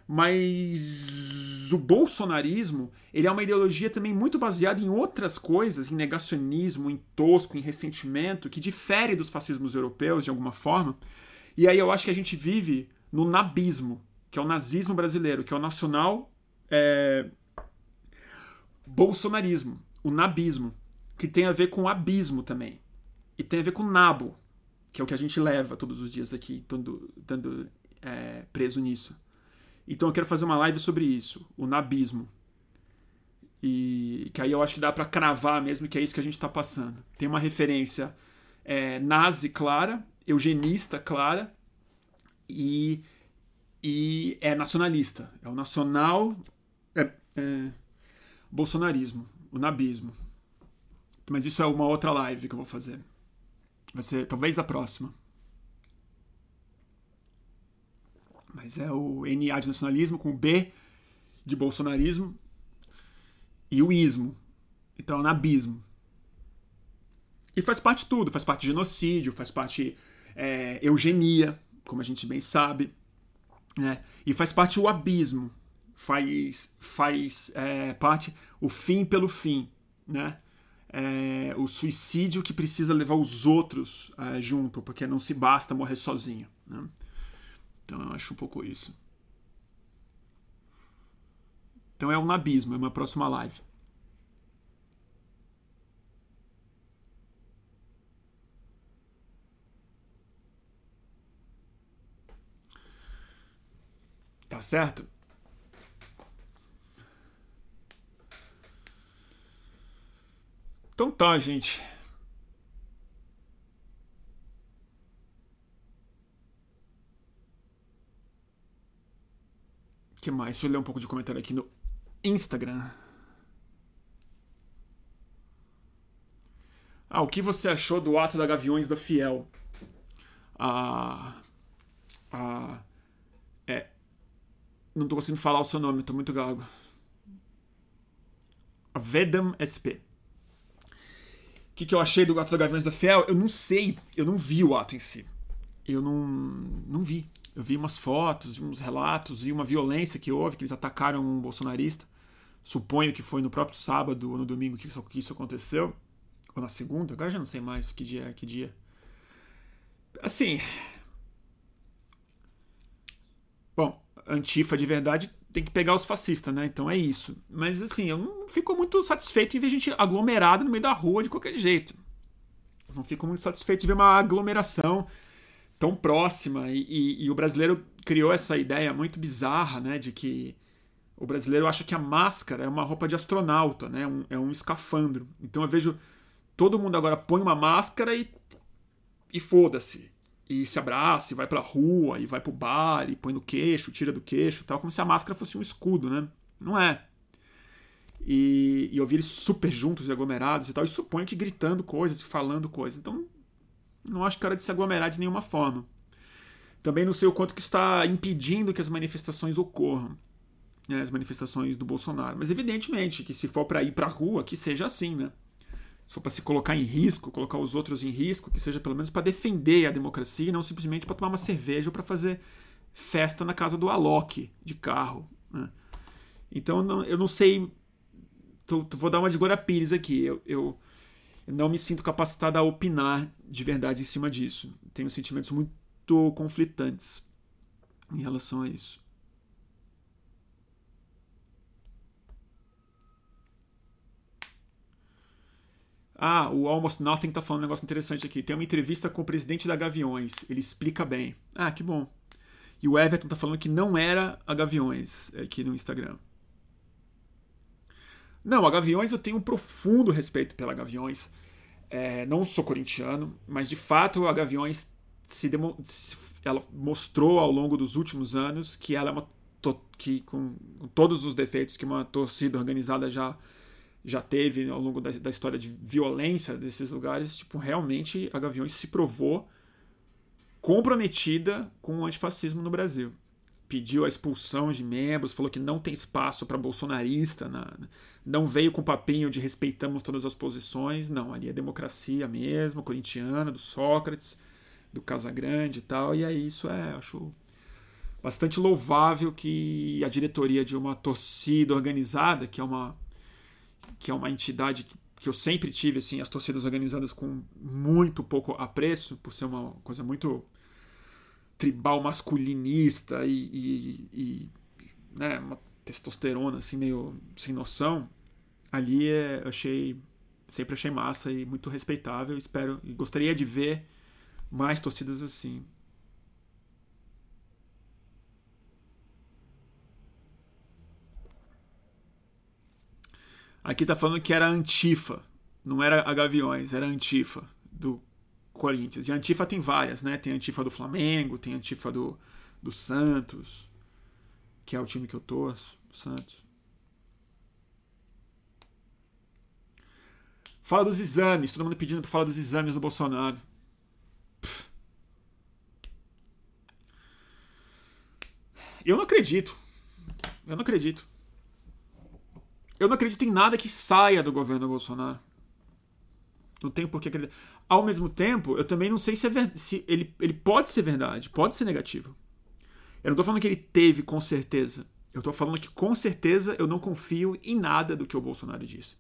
Mas o bolsonarismo ele é uma ideologia também muito baseada em outras coisas, em negacionismo, em tosco, em ressentimento, que difere dos fascismos europeus de alguma forma. E aí eu acho que a gente vive no nabismo que é o nazismo brasileiro, que é o nacional é, bolsonarismo, o nabismo, que tem a ver com abismo também. E tem a ver com nabo, que é o que a gente leva todos os dias aqui, estando, é, preso nisso. Então eu quero fazer uma live sobre isso, o nabismo. E que aí eu acho que dá para cravar mesmo que é isso que a gente está passando. Tem uma referência é, nazi clara, eugenista clara e, e é nacionalista. É o nacional é, é, bolsonarismo, o nabismo. Mas isso é uma outra live que eu vou fazer. Vai ser talvez a próxima. Mas é o NA de nacionalismo com o B de bolsonarismo e o ismo. Então, é nabismo. E faz parte de tudo. Faz parte de genocídio, faz parte é, eugenia, como a gente bem sabe. Né? E faz parte o abismo. Faz, faz é, parte o fim pelo fim. Né? É, o suicídio que precisa levar os outros é, junto, porque não se basta morrer sozinho. Né? Então eu acho um pouco isso. Então é um nabismo, é uma próxima live. Tá certo? Então tá, gente. que mais? Deixa eu ler um pouco de comentário aqui no Instagram. Ah, o que você achou do ato da Gaviões da Fiel? Ah, ah, é. Não tô conseguindo falar o seu nome, tô muito gago. Vedam SP. O que, que eu achei do ato da Gaviões da Fiel? Eu não sei, eu não vi o ato em si. Eu não, não vi. Eu vi umas fotos, uns relatos e uma violência que houve, que eles atacaram um bolsonarista. Suponho que foi no próprio sábado ou no domingo que isso, que isso aconteceu. Ou na segunda, agora já não sei mais que dia é que dia. Assim. Bom, Antifa de verdade tem que pegar os fascistas, né? Então é isso. Mas assim, eu não fico muito satisfeito em ver gente aglomerada no meio da rua de qualquer jeito. não fico muito satisfeito de ver uma aglomeração tão próxima e, e, e, o brasileiro criou essa ideia muito bizarra, né, de que o brasileiro acha que a máscara é uma roupa de astronauta, né, um, é um escafandro. Então eu vejo todo mundo agora põe uma máscara e, e foda-se. E se abraça, e vai pra rua, e vai pro bar, e põe no queixo, tira do queixo tal, como se a máscara fosse um escudo, né? Não é. E, e eles super juntos e aglomerados e tal, e suponho que gritando coisas e falando coisas. Então não acho que era de se aglomerar de nenhuma forma. Também não sei o quanto que está impedindo que as manifestações ocorram, né, as manifestações do Bolsonaro. Mas evidentemente que se for para ir para a rua, que seja assim, né? Se for para se colocar em risco, colocar os outros em risco, que seja pelo menos para defender a democracia e não simplesmente para tomar uma cerveja ou para fazer festa na casa do Alok de carro. Né? Então não, eu não sei. Tô, vou dar uma de Glória Pires aqui. Eu, eu não me sinto capacitado a opinar de verdade em cima disso. Tenho sentimentos muito conflitantes em relação a isso. Ah, o Almost Nothing tá falando um negócio interessante aqui. Tem uma entrevista com o presidente da Gaviões. Ele explica bem. Ah, que bom. E o Everton tá falando que não era a Gaviões aqui no Instagram. Não, a Gaviões eu tenho um profundo respeito pela Gaviões. É, não sou corintiano, mas de fato a Gaviões se demo, ela mostrou ao longo dos últimos anos que ela é uma que com, com, todos os defeitos que uma torcida organizada já já teve ao longo da, da história de violência desses lugares, tipo realmente a Gaviões se provou comprometida com o antifascismo no Brasil. Pediu a expulsão de membros, falou que não tem espaço para bolsonarista, na, não veio com papinho de respeitamos todas as posições, não, ali é democracia mesmo, corintiana, do Sócrates, do Casagrande e tal, e aí isso é, acho bastante louvável que a diretoria de uma torcida organizada, que é uma que é uma entidade que, que eu sempre tive assim, as torcidas organizadas com muito pouco apreço, por ser uma coisa muito tribal masculinista e, e, e né, uma testosterona assim meio sem noção, ali é, eu achei sempre achei massa e muito respeitável. Espero e gostaria de ver mais torcidas assim. Aqui tá falando que era Antifa, não era a Gaviões, era Antifa do Corinthians. E a Antifa tem várias, né? Tem a Antifa do Flamengo, tem a Antifa do, do Santos, que é o time que eu torço, Santos. Fala dos exames, todo mundo pedindo para falar dos exames do Bolsonaro. Eu não acredito. Eu não acredito. Eu não acredito em nada que saia do governo Bolsonaro. Não tenho por que acreditar. Ao mesmo tempo, eu também não sei se, é ver... se ele, ele pode ser verdade, pode ser negativo. Eu não tô falando que ele teve com certeza. Eu tô falando que com certeza eu não confio em nada do que o Bolsonaro disse.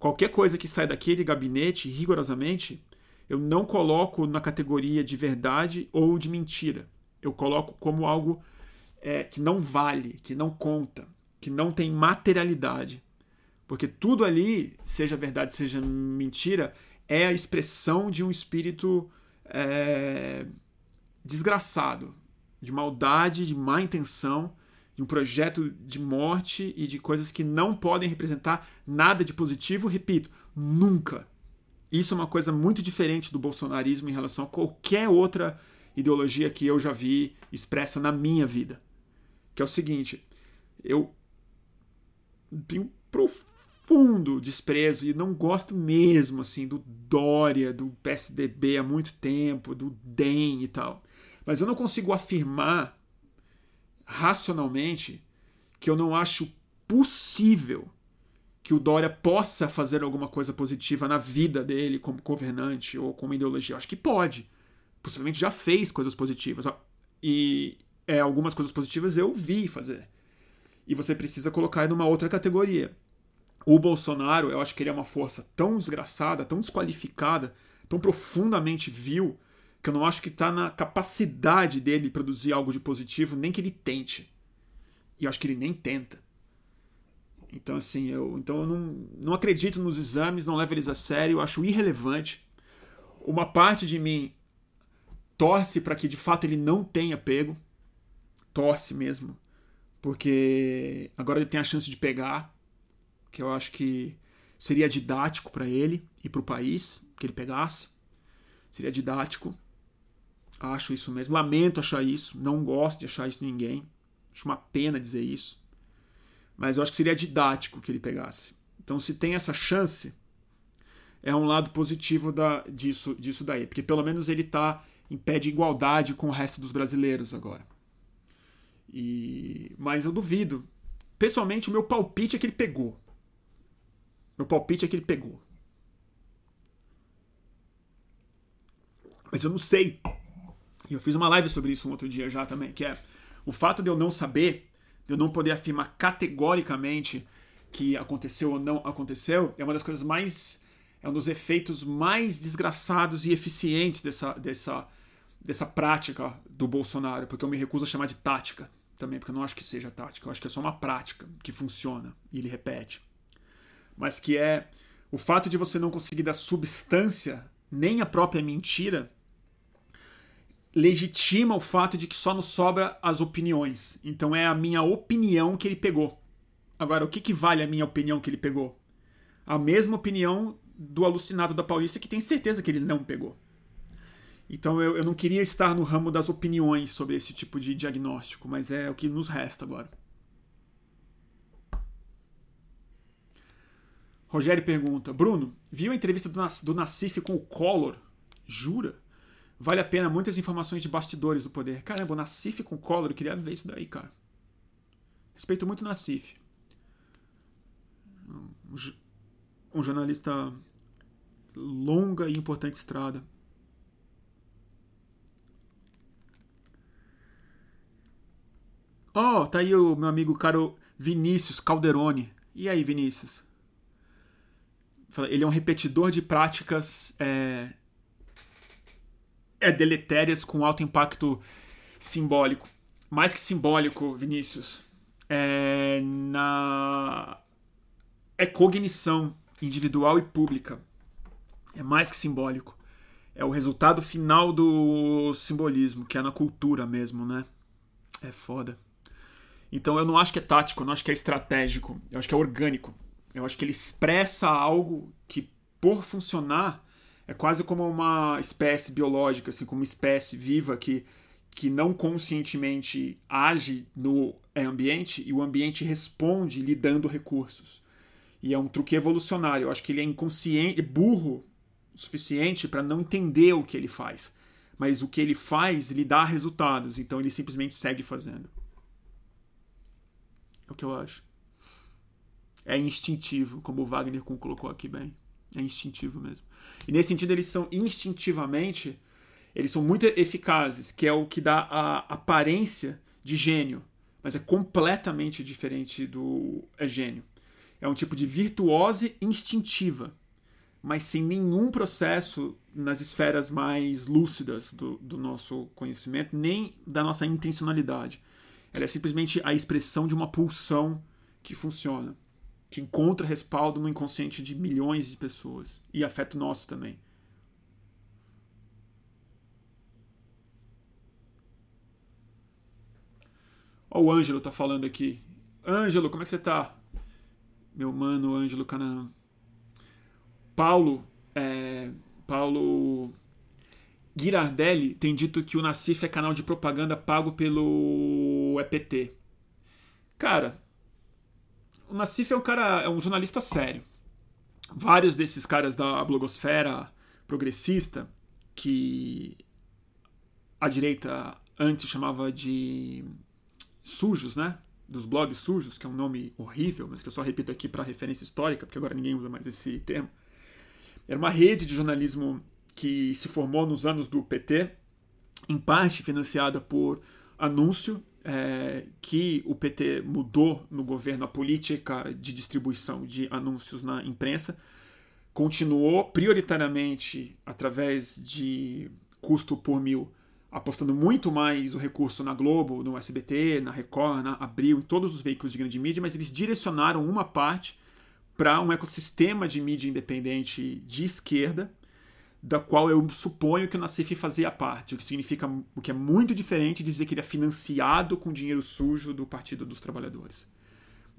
Qualquer coisa que sai daquele gabinete, rigorosamente, eu não coloco na categoria de verdade ou de mentira. Eu coloco como algo é, que não vale, que não conta, que não tem materialidade. Porque tudo ali, seja verdade, seja mentira, é a expressão de um espírito é, desgraçado, de maldade, de má intenção, de um projeto de morte e de coisas que não podem representar nada de positivo, repito, nunca. Isso é uma coisa muito diferente do bolsonarismo em relação a qualquer outra ideologia que eu já vi expressa na minha vida. Que é o seguinte, eu tenho profundo desprezo e não gosto mesmo assim do Dória, do PSDB há muito tempo, do DEM e tal. Mas eu não consigo afirmar racionalmente que eu não acho possível que o Dória possa fazer alguma coisa positiva na vida dele como governante ou como ideologia. Eu acho que pode. Possivelmente já fez coisas positivas. E é, algumas coisas positivas eu vi fazer. E você precisa colocar numa outra categoria. O Bolsonaro, eu acho que ele é uma força tão desgraçada, tão desqualificada, tão profundamente vil, que eu não acho que está na capacidade dele produzir algo de positivo, nem que ele tente. E eu acho que ele nem tenta. Então, assim, eu, então eu não, não acredito nos exames, não levo eles a sério, eu acho irrelevante. Uma parte de mim torce para que de fato ele não tenha pego. Torce mesmo. Porque agora ele tem a chance de pegar, que eu acho que seria didático para ele e para o país que ele pegasse. Seria didático. Acho isso mesmo. Lamento achar isso. Não gosto de achar isso de ninguém. Acho uma pena dizer isso. Mas eu acho que seria didático que ele pegasse. Então, se tem essa chance, é um lado positivo da, disso, disso daí. Porque pelo menos ele está em pé de igualdade com o resto dos brasileiros agora. E... Mas eu duvido. Pessoalmente, o meu palpite é que ele pegou. Meu palpite é que ele pegou. Mas eu não sei e eu fiz uma live sobre isso um outro dia já também, que é o fato de eu não saber, de eu não poder afirmar categoricamente que aconteceu ou não aconteceu, é uma das coisas mais. é um dos efeitos mais desgraçados e eficientes dessa, dessa, dessa prática do Bolsonaro, porque eu me recuso a chamar de tática também, porque eu não acho que seja tática, eu acho que é só uma prática que funciona e ele repete. Mas que é o fato de você não conseguir dar substância nem a própria mentira legitima o fato de que só nos sobra as opiniões. Então é a minha opinião que ele pegou. Agora, o que, que vale a minha opinião que ele pegou? A mesma opinião do alucinado da Paulista que tem certeza que ele não pegou. Então eu, eu não queria estar no ramo das opiniões sobre esse tipo de diagnóstico, mas é o que nos resta agora. Rogério pergunta: Bruno, viu a entrevista do, do Nassif com o Collor? Jura? Vale a pena muitas informações de bastidores do poder. Caramba, o Nassif com Collor, eu queria ver isso daí, cara. Respeito muito o Nassif. Um jornalista longa e importante estrada. Oh, tá aí o meu amigo caro Vinícius Calderoni. E aí, Vinícius? Ele é um repetidor de práticas é, é, deletérias com alto impacto simbólico. Mais que simbólico, Vinícius. É na é cognição individual e pública. É mais que simbólico. É o resultado final do simbolismo, que é na cultura mesmo, né? É foda. Então eu não acho que é tático, eu não acho que é estratégico, eu acho que é orgânico. Eu acho que ele expressa algo que, por funcionar, é quase como uma espécie biológica, assim, como uma espécie viva que, que não conscientemente age no ambiente e o ambiente responde lhe dando recursos. E é um truque evolucionário. Eu acho que ele é inconsciente, burro o suficiente para não entender o que ele faz. Mas o que ele faz lhe dá resultados, então ele simplesmente segue fazendo. É o que eu acho. É instintivo, como o Wagner colocou aqui bem. É instintivo mesmo. E nesse sentido, eles são instintivamente, eles são muito eficazes, que é o que dá a aparência de gênio, mas é completamente diferente do é gênio. É um tipo de virtuose instintiva, mas sem nenhum processo nas esferas mais lúcidas do, do nosso conhecimento, nem da nossa intencionalidade. Ela é simplesmente a expressão de uma pulsão que funciona, que encontra respaldo no inconsciente de milhões de pessoas e afeta o nosso também. Ó, o Ângelo tá falando aqui. Ângelo, como é que você tá? Meu mano, Ângelo Canaã. Paulo, é, Paulo Girardelli tem dito que o Nacif é canal de propaganda pago pelo EPT. Cara, o Nacif é um cara, é um jornalista sério. Vários desses caras da blogosfera progressista, que a direita antes chamava de sujos, né? Dos blogs sujos, que é um nome horrível, mas que eu só repito aqui para referência histórica, porque agora ninguém usa mais esse termo. Era uma rede de jornalismo que se formou nos anos do PT, em parte financiada por anúncio, é, que o PT mudou no governo a política de distribuição de anúncios na imprensa, continuou prioritariamente através de custo por mil, apostando muito mais o recurso na Globo, no SBT, na Record, na Abril, em todos os veículos de grande mídia, mas eles direcionaram uma parte para um ecossistema de mídia independente de esquerda, da qual eu suponho que o Nassif fazia parte, o que significa o que é muito diferente dizer que ele é financiado com dinheiro sujo do Partido dos Trabalhadores.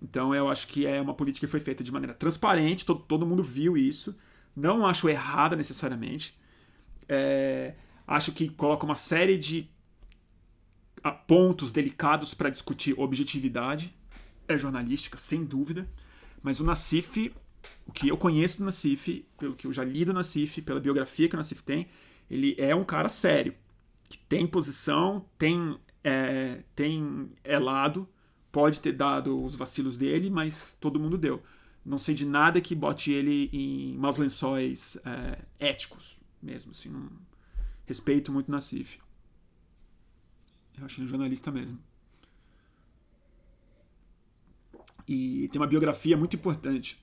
Então eu acho que é uma política que foi feita de maneira transparente, todo, todo mundo viu isso. Não acho errada necessariamente. É, acho que coloca uma série de pontos delicados para discutir objetividade. É jornalística, sem dúvida. Mas o Nassif, o que eu conheço do Nassif, pelo que eu já li do Nassif, pela biografia que o Nassif tem, ele é um cara sério, que tem posição, tem, é, tem é lado, pode ter dado os vacilos dele, mas todo mundo deu. Não sei de nada que bote ele em maus lençóis é, éticos mesmo, assim, não respeito muito Nassif. Eu acho ele um jornalista mesmo. E tem uma biografia muito importante.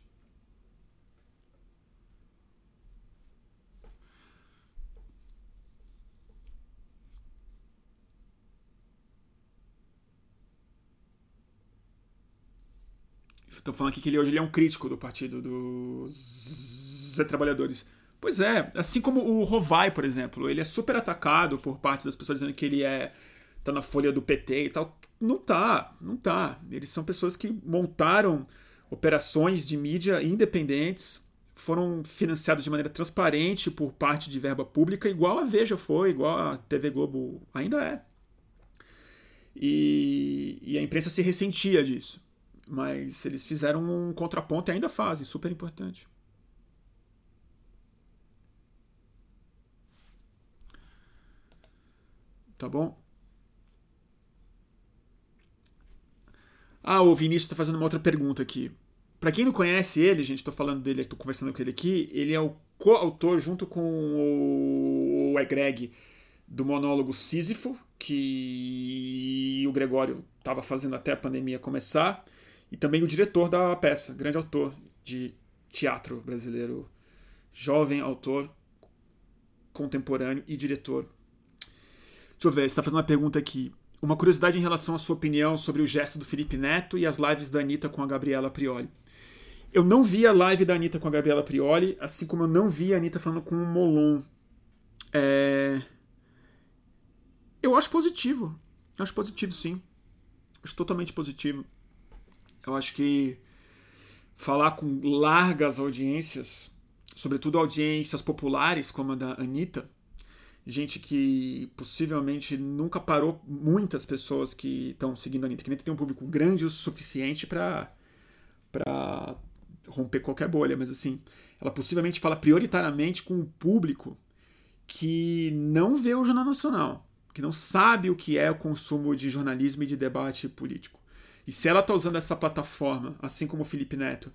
Estou falando aqui que ele hoje ele é um crítico do partido dos trabalhadores. Pois é, assim como o Rovai, por exemplo, ele é super atacado por parte das pessoas dizendo que ele é tá na folha do PT e tal. Não tá, não tá. Eles são pessoas que montaram operações de mídia independentes, foram financiados de maneira transparente por parte de verba pública, igual a Veja foi, igual a TV Globo ainda é. E, e a imprensa se ressentia disso. Mas eles fizeram um contraponto e ainda fazem, super importante. Tá bom? Ah, o Vinícius está fazendo uma outra pergunta aqui. Para quem não conhece ele, gente, estou falando dele, estou conversando com ele aqui, ele é o coautor, junto com o Egreg, do monólogo Sísifo, que o Gregório estava fazendo até a pandemia começar, e também o diretor da peça, grande autor de teatro brasileiro, jovem autor, contemporâneo e diretor. Deixa eu ver, você está fazendo uma pergunta aqui. Uma curiosidade em relação à sua opinião sobre o gesto do Felipe Neto e as lives da Anitta com a Gabriela Prioli. Eu não vi a live da Anitta com a Gabriela Prioli, assim como eu não vi a Anitta falando com o Molon. É... Eu acho positivo. Eu acho positivo, sim. Acho totalmente positivo. Eu acho que falar com largas audiências, sobretudo audiências populares como a da Anitta, gente que possivelmente nunca parou, muitas pessoas que estão seguindo a Anitta, que nem tem um público grande o suficiente para para romper qualquer bolha, mas assim, ela possivelmente fala prioritariamente com o público que não vê o Jornal Nacional, que não sabe o que é o consumo de jornalismo e de debate político. E se ela está usando essa plataforma, assim como o Felipe Neto,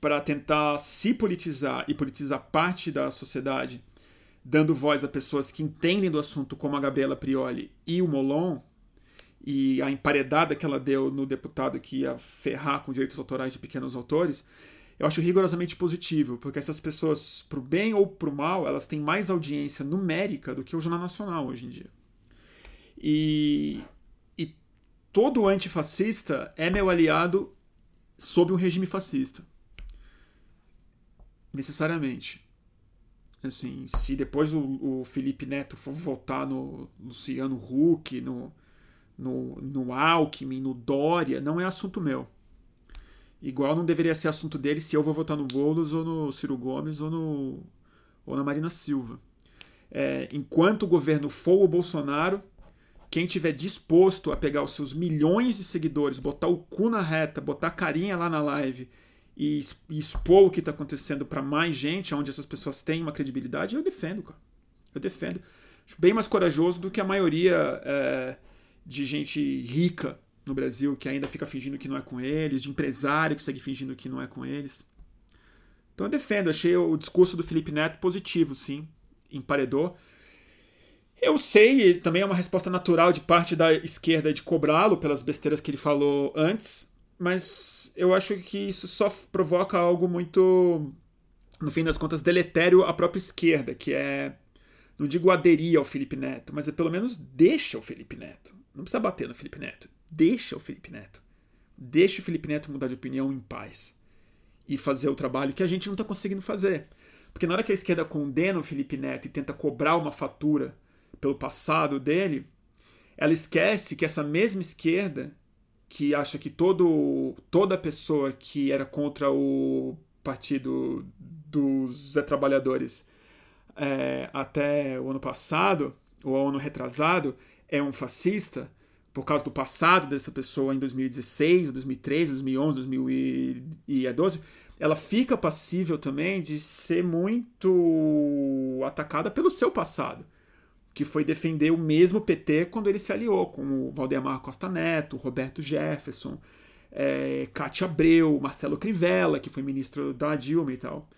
para tentar se politizar e politizar parte da sociedade, dando voz a pessoas que entendem do assunto, como a Gabriela Prioli e o Molon, e a emparedada que ela deu no deputado que ia ferrar com direitos autorais de pequenos autores, eu acho rigorosamente positivo, porque essas pessoas, pro bem ou pro mal, elas têm mais audiência numérica do que o Jornal Nacional hoje em dia. E, todo antifascista é meu aliado sob um regime fascista. Necessariamente. Assim, se depois o, o Felipe Neto for votar no Luciano Huck, no, no, no Alckmin, no Dória, não é assunto meu. Igual não deveria ser assunto dele se eu vou votar no Boulos ou no Ciro Gomes ou, no, ou na Marina Silva. É, enquanto o governo for o Bolsonaro, quem tiver disposto a pegar os seus milhões de seguidores, botar o cu na reta, botar a carinha lá na live e, expor o que está acontecendo para mais gente, onde essas pessoas têm uma credibilidade, eu defendo, cara. Eu defendo. Acho bem mais corajoso do que a maioria é, de gente rica no Brasil que ainda fica fingindo que não é com eles, de empresário que segue fingindo que não é com eles. Então eu defendo, achei o discurso do Felipe Neto positivo, sim, emparedou. Eu sei, também é uma resposta natural de parte da esquerda de cobrá-lo pelas besteiras que ele falou antes, mas eu acho que isso só provoca algo muito, no fim das contas, deletério à própria esquerda, que é, não digo aderir ao Felipe Neto, mas é pelo menos deixa o Felipe Neto. Não precisa bater no Felipe Neto deixa o Felipe Neto. Deixa o Felipe Neto mudar de opinião em paz. E fazer o trabalho que a gente não está conseguindo fazer. Porque na hora que a esquerda condena o Felipe Neto e tenta cobrar uma fatura pelo passado dele, ela esquece que essa mesma esquerda, que acha que todo, toda pessoa que era contra o partido dos Trabalhadores é, até o ano passado, ou ano retrasado, é um fascista, por causa do passado dessa pessoa em 2016, 2013, 2011, 2012, ela fica passível também de ser muito atacada pelo seu passado, que foi defender o mesmo PT quando ele se aliou com o Valdemar Costa Neto, Roberto Jefferson, é, Cátia Abreu, Marcelo Crivella, que foi ministro da Dilma e tal.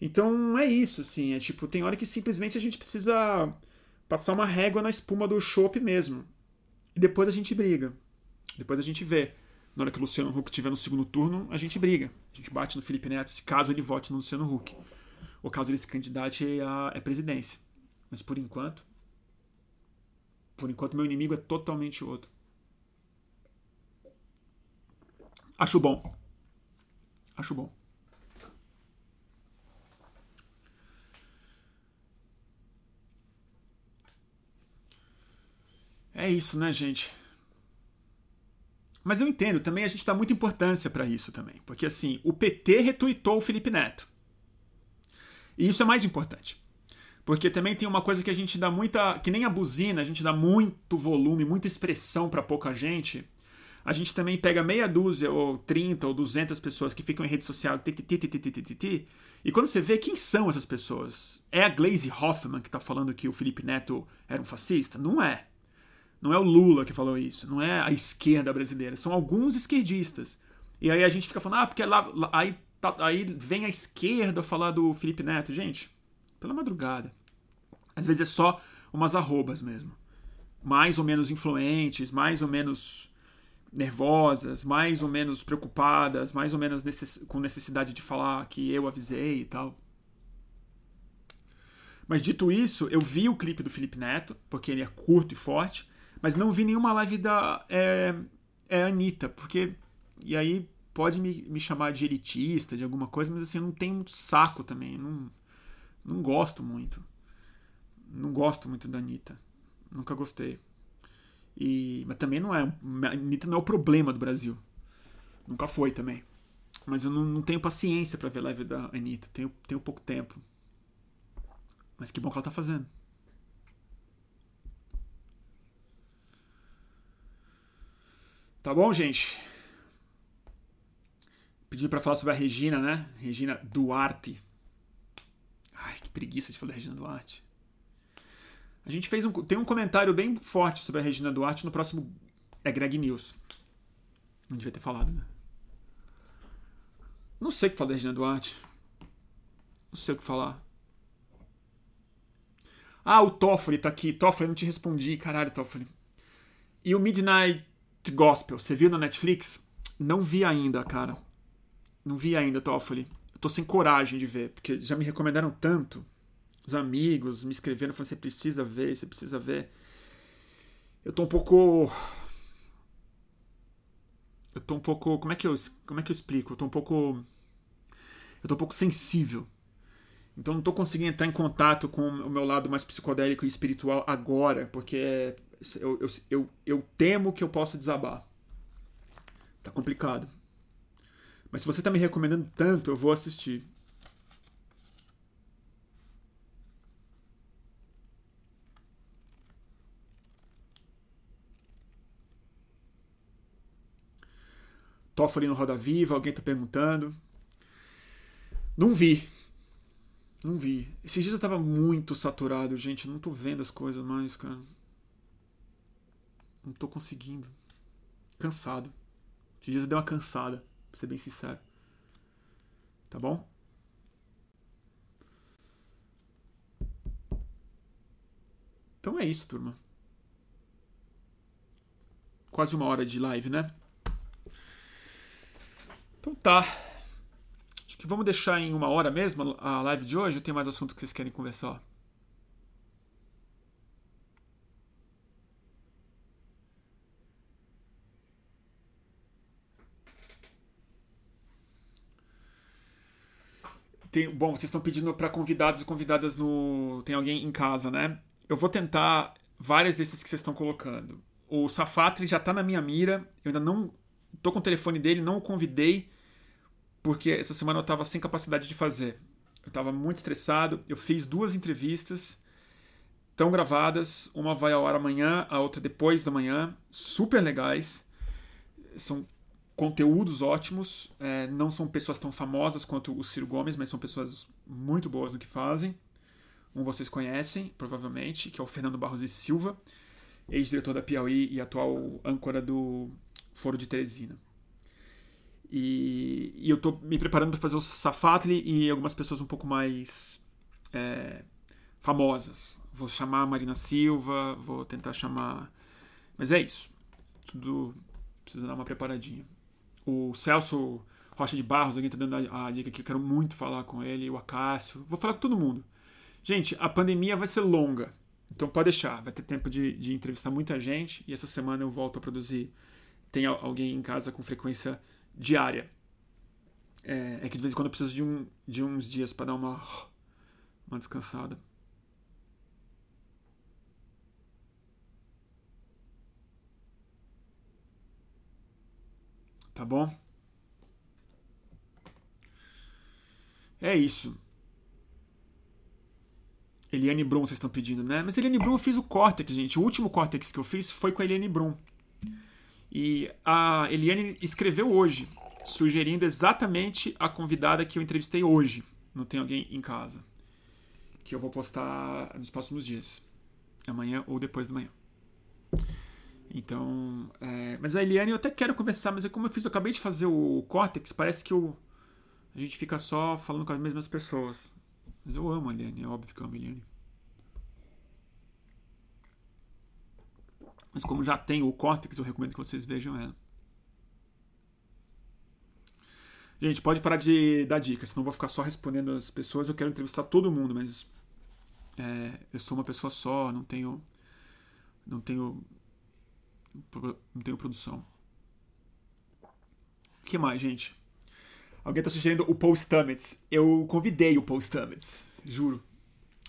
Então é isso, assim, é tipo, tem hora que simplesmente a gente precisa passar uma régua na espuma do chopp mesmo. E depois a gente briga. Depois a gente vê. Na hora que o Luciano Huck estiver no segundo turno, a gente briga. A gente bate no Felipe Neto, se caso ele vote no Luciano Huck. Ou caso ele se candidate à, presidência. Mas por enquanto. Por enquanto, meu inimigo é totalmente outro. Acho bom. Acho bom. É isso, né, gente? Mas eu entendo, também a gente dá muita importância para isso também. Porque assim, o PT retuitou o Felipe Neto. E isso é mais importante. Porque também tem uma coisa que a gente dá muita. Que nem a buzina, a gente dá muito volume, muita expressão para pouca gente. A gente também pega meia dúzia, ou 30, ou 200 pessoas que ficam em rede social. E quando você vê quem são essas pessoas, é a Glaze Hoffman que tá falando que o Felipe Neto era um fascista? Não é. Não é o Lula que falou isso, não é a esquerda brasileira, são alguns esquerdistas. E aí a gente fica falando, ah, porque lá, lá aí, tá, aí vem a esquerda falar do Felipe Neto. Gente, pela madrugada. Às vezes é só umas arrobas mesmo. Mais ou menos influentes, mais ou menos nervosas, mais ou menos preocupadas, mais ou menos necess... com necessidade de falar que eu avisei e tal. Mas dito isso, eu vi o clipe do Felipe Neto, porque ele é curto e forte, mas não vi nenhuma live da é, é Anitta, porque. E aí pode me, me chamar de elitista, de alguma coisa, mas assim, eu não tenho muito saco também. Não, não gosto muito. Não gosto muito da Anitta. Nunca gostei. E, mas também não é. A Anitta não é o problema do Brasil. Nunca foi também. Mas eu não, não tenho paciência para ver live da Anitta. Tenho, tenho pouco tempo. Mas que bom que ela tá fazendo. Tá bom, gente? Pedi para falar sobre a Regina, né? Regina Duarte. Ai, que preguiça de falar da Regina Duarte. A gente fez um. Tem um comentário bem forte sobre a Regina Duarte no próximo. É Greg News. Não devia ter falado, né? Não sei o que falar da Regina Duarte. Não sei o que falar. Ah, o Toffoli tá aqui. Toffoli, não te respondi. Caralho, Toffoli. E o Midnight Gospel, você viu na Netflix? Não vi ainda, cara. Não vi ainda, Toffoli. Tô sem coragem de ver, porque já me recomendaram tanto. Os amigos me escreveram, falando, você precisa ver, você precisa ver. Eu tô um pouco... Eu tô um pouco... Como é que eu, como é que eu explico? Eu tô um pouco... Eu tô um pouco sensível então não estou conseguindo entrar em contato com o meu lado mais psicodélico e espiritual agora, porque eu, eu, eu, eu temo que eu possa desabar. Tá complicado. Mas se você está me recomendando tanto, eu vou assistir. Toffoli no Roda Viva, alguém está perguntando. Não vi. Não vi. Esses dias eu tava muito saturado, gente. Não tô vendo as coisas mais, cara. Não tô conseguindo. Cansado. Esses dias eu dei uma cansada, pra ser bem sincero. Tá bom? Então é isso, turma. Quase uma hora de live, né? Então tá que vamos deixar em uma hora mesmo a live de hoje? Tem mais assunto que vocês querem conversar? Tem, bom, vocês estão pedindo para convidados e convidadas no. Tem alguém em casa, né? Eu vou tentar várias desses que vocês estão colocando. O Safatri já está na minha mira. Eu ainda não. tô com o telefone dele, não o convidei porque essa semana eu estava sem capacidade de fazer. Eu estava muito estressado. Eu fiz duas entrevistas, tão gravadas. Uma vai ao ar amanhã, a outra depois da manhã. Super legais. São conteúdos ótimos. É, não são pessoas tão famosas quanto o Ciro Gomes, mas são pessoas muito boas no que fazem. Um vocês conhecem, provavelmente, que é o Fernando Barros e Silva, ex-diretor da Piauí e atual âncora do Foro de Teresina. E, e eu estou me preparando para fazer o Safatli e algumas pessoas um pouco mais é, famosas. Vou chamar a Marina Silva, vou tentar chamar. Mas é isso. Tudo precisa dar uma preparadinha. O Celso Rocha de Barros, alguém está dando a, a, dica aqui, eu quero muito falar com ele, o Acácio. Vou falar com todo mundo. Gente, a pandemia vai ser longa. Então pode deixar, vai ter tempo de, de entrevistar muita gente. E essa semana eu volto a produzir. Tem alguém em casa com frequência diária. É, é, que de vez em quando eu preciso de, um, de uns dias para dar uma, uma descansada. Tá bom? É isso. Eliane Brum, vocês estão pedindo, né? Mas Eliane Brum eu fiz o Cortex, gente. O último Cortex que eu fiz foi com a Eliane Brum. E a Eliane escreveu hoje, sugerindo exatamente a convidada que eu entrevistei hoje. Não tem alguém em casa. Que eu vou postar nos próximos dias. Amanhã ou depois da manhã. Então. É... Mas a Eliane eu até quero conversar, mas é como eu fiz, eu acabei de fazer o Cortex, parece que eu... a gente fica só falando com as mesmas pessoas. Mas eu amo a Eliane, é óbvio que eu amo a Eliane. Mas como já tem o Cortex, eu recomendo que vocês vejam ela. Gente, pode parar de dar dicas, senão eu vou ficar só respondendo as pessoas. Eu quero entrevistar todo mundo, mas É, eu sou uma pessoa só, não tenho. Não tenho. Não tenho produção. O que mais, gente? Alguém está sugerindo o Paul Stamets. Eu convidei o Paul Stamets, juro.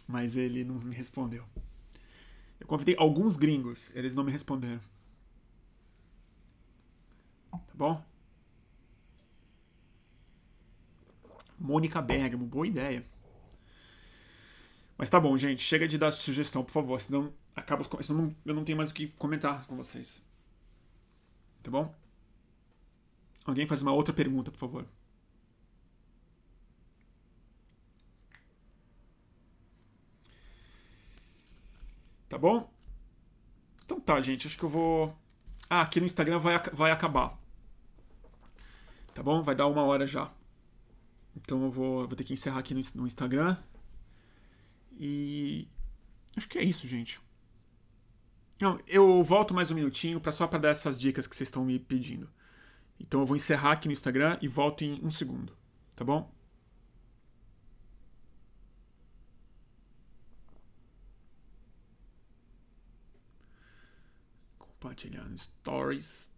Mas ele não me respondeu. Eu convidei alguns gringos, eles não me responderam. Tá bom? Mônica Bergamo, boa ideia. Mas tá bom, gente. Chega de dar sugestão, por favor. Senão, acaba os, senão eu não tenho mais o que comentar com vocês. Tá bom? Alguém faz uma outra pergunta, por favor. Tá bom? Então tá, gente. Acho que eu vou. Ah, aqui no Instagram vai, vai acabar. Tá bom? Vai dar uma hora já. Então eu vou, vou ter que encerrar aqui no, no Instagram. E. Acho que é isso, gente. Não, eu volto mais um minutinho para só para dar essas dicas que vocês estão me pedindo. Então eu vou encerrar aqui no Instagram e volto em um segundo. Tá bom? Compartilhando stories.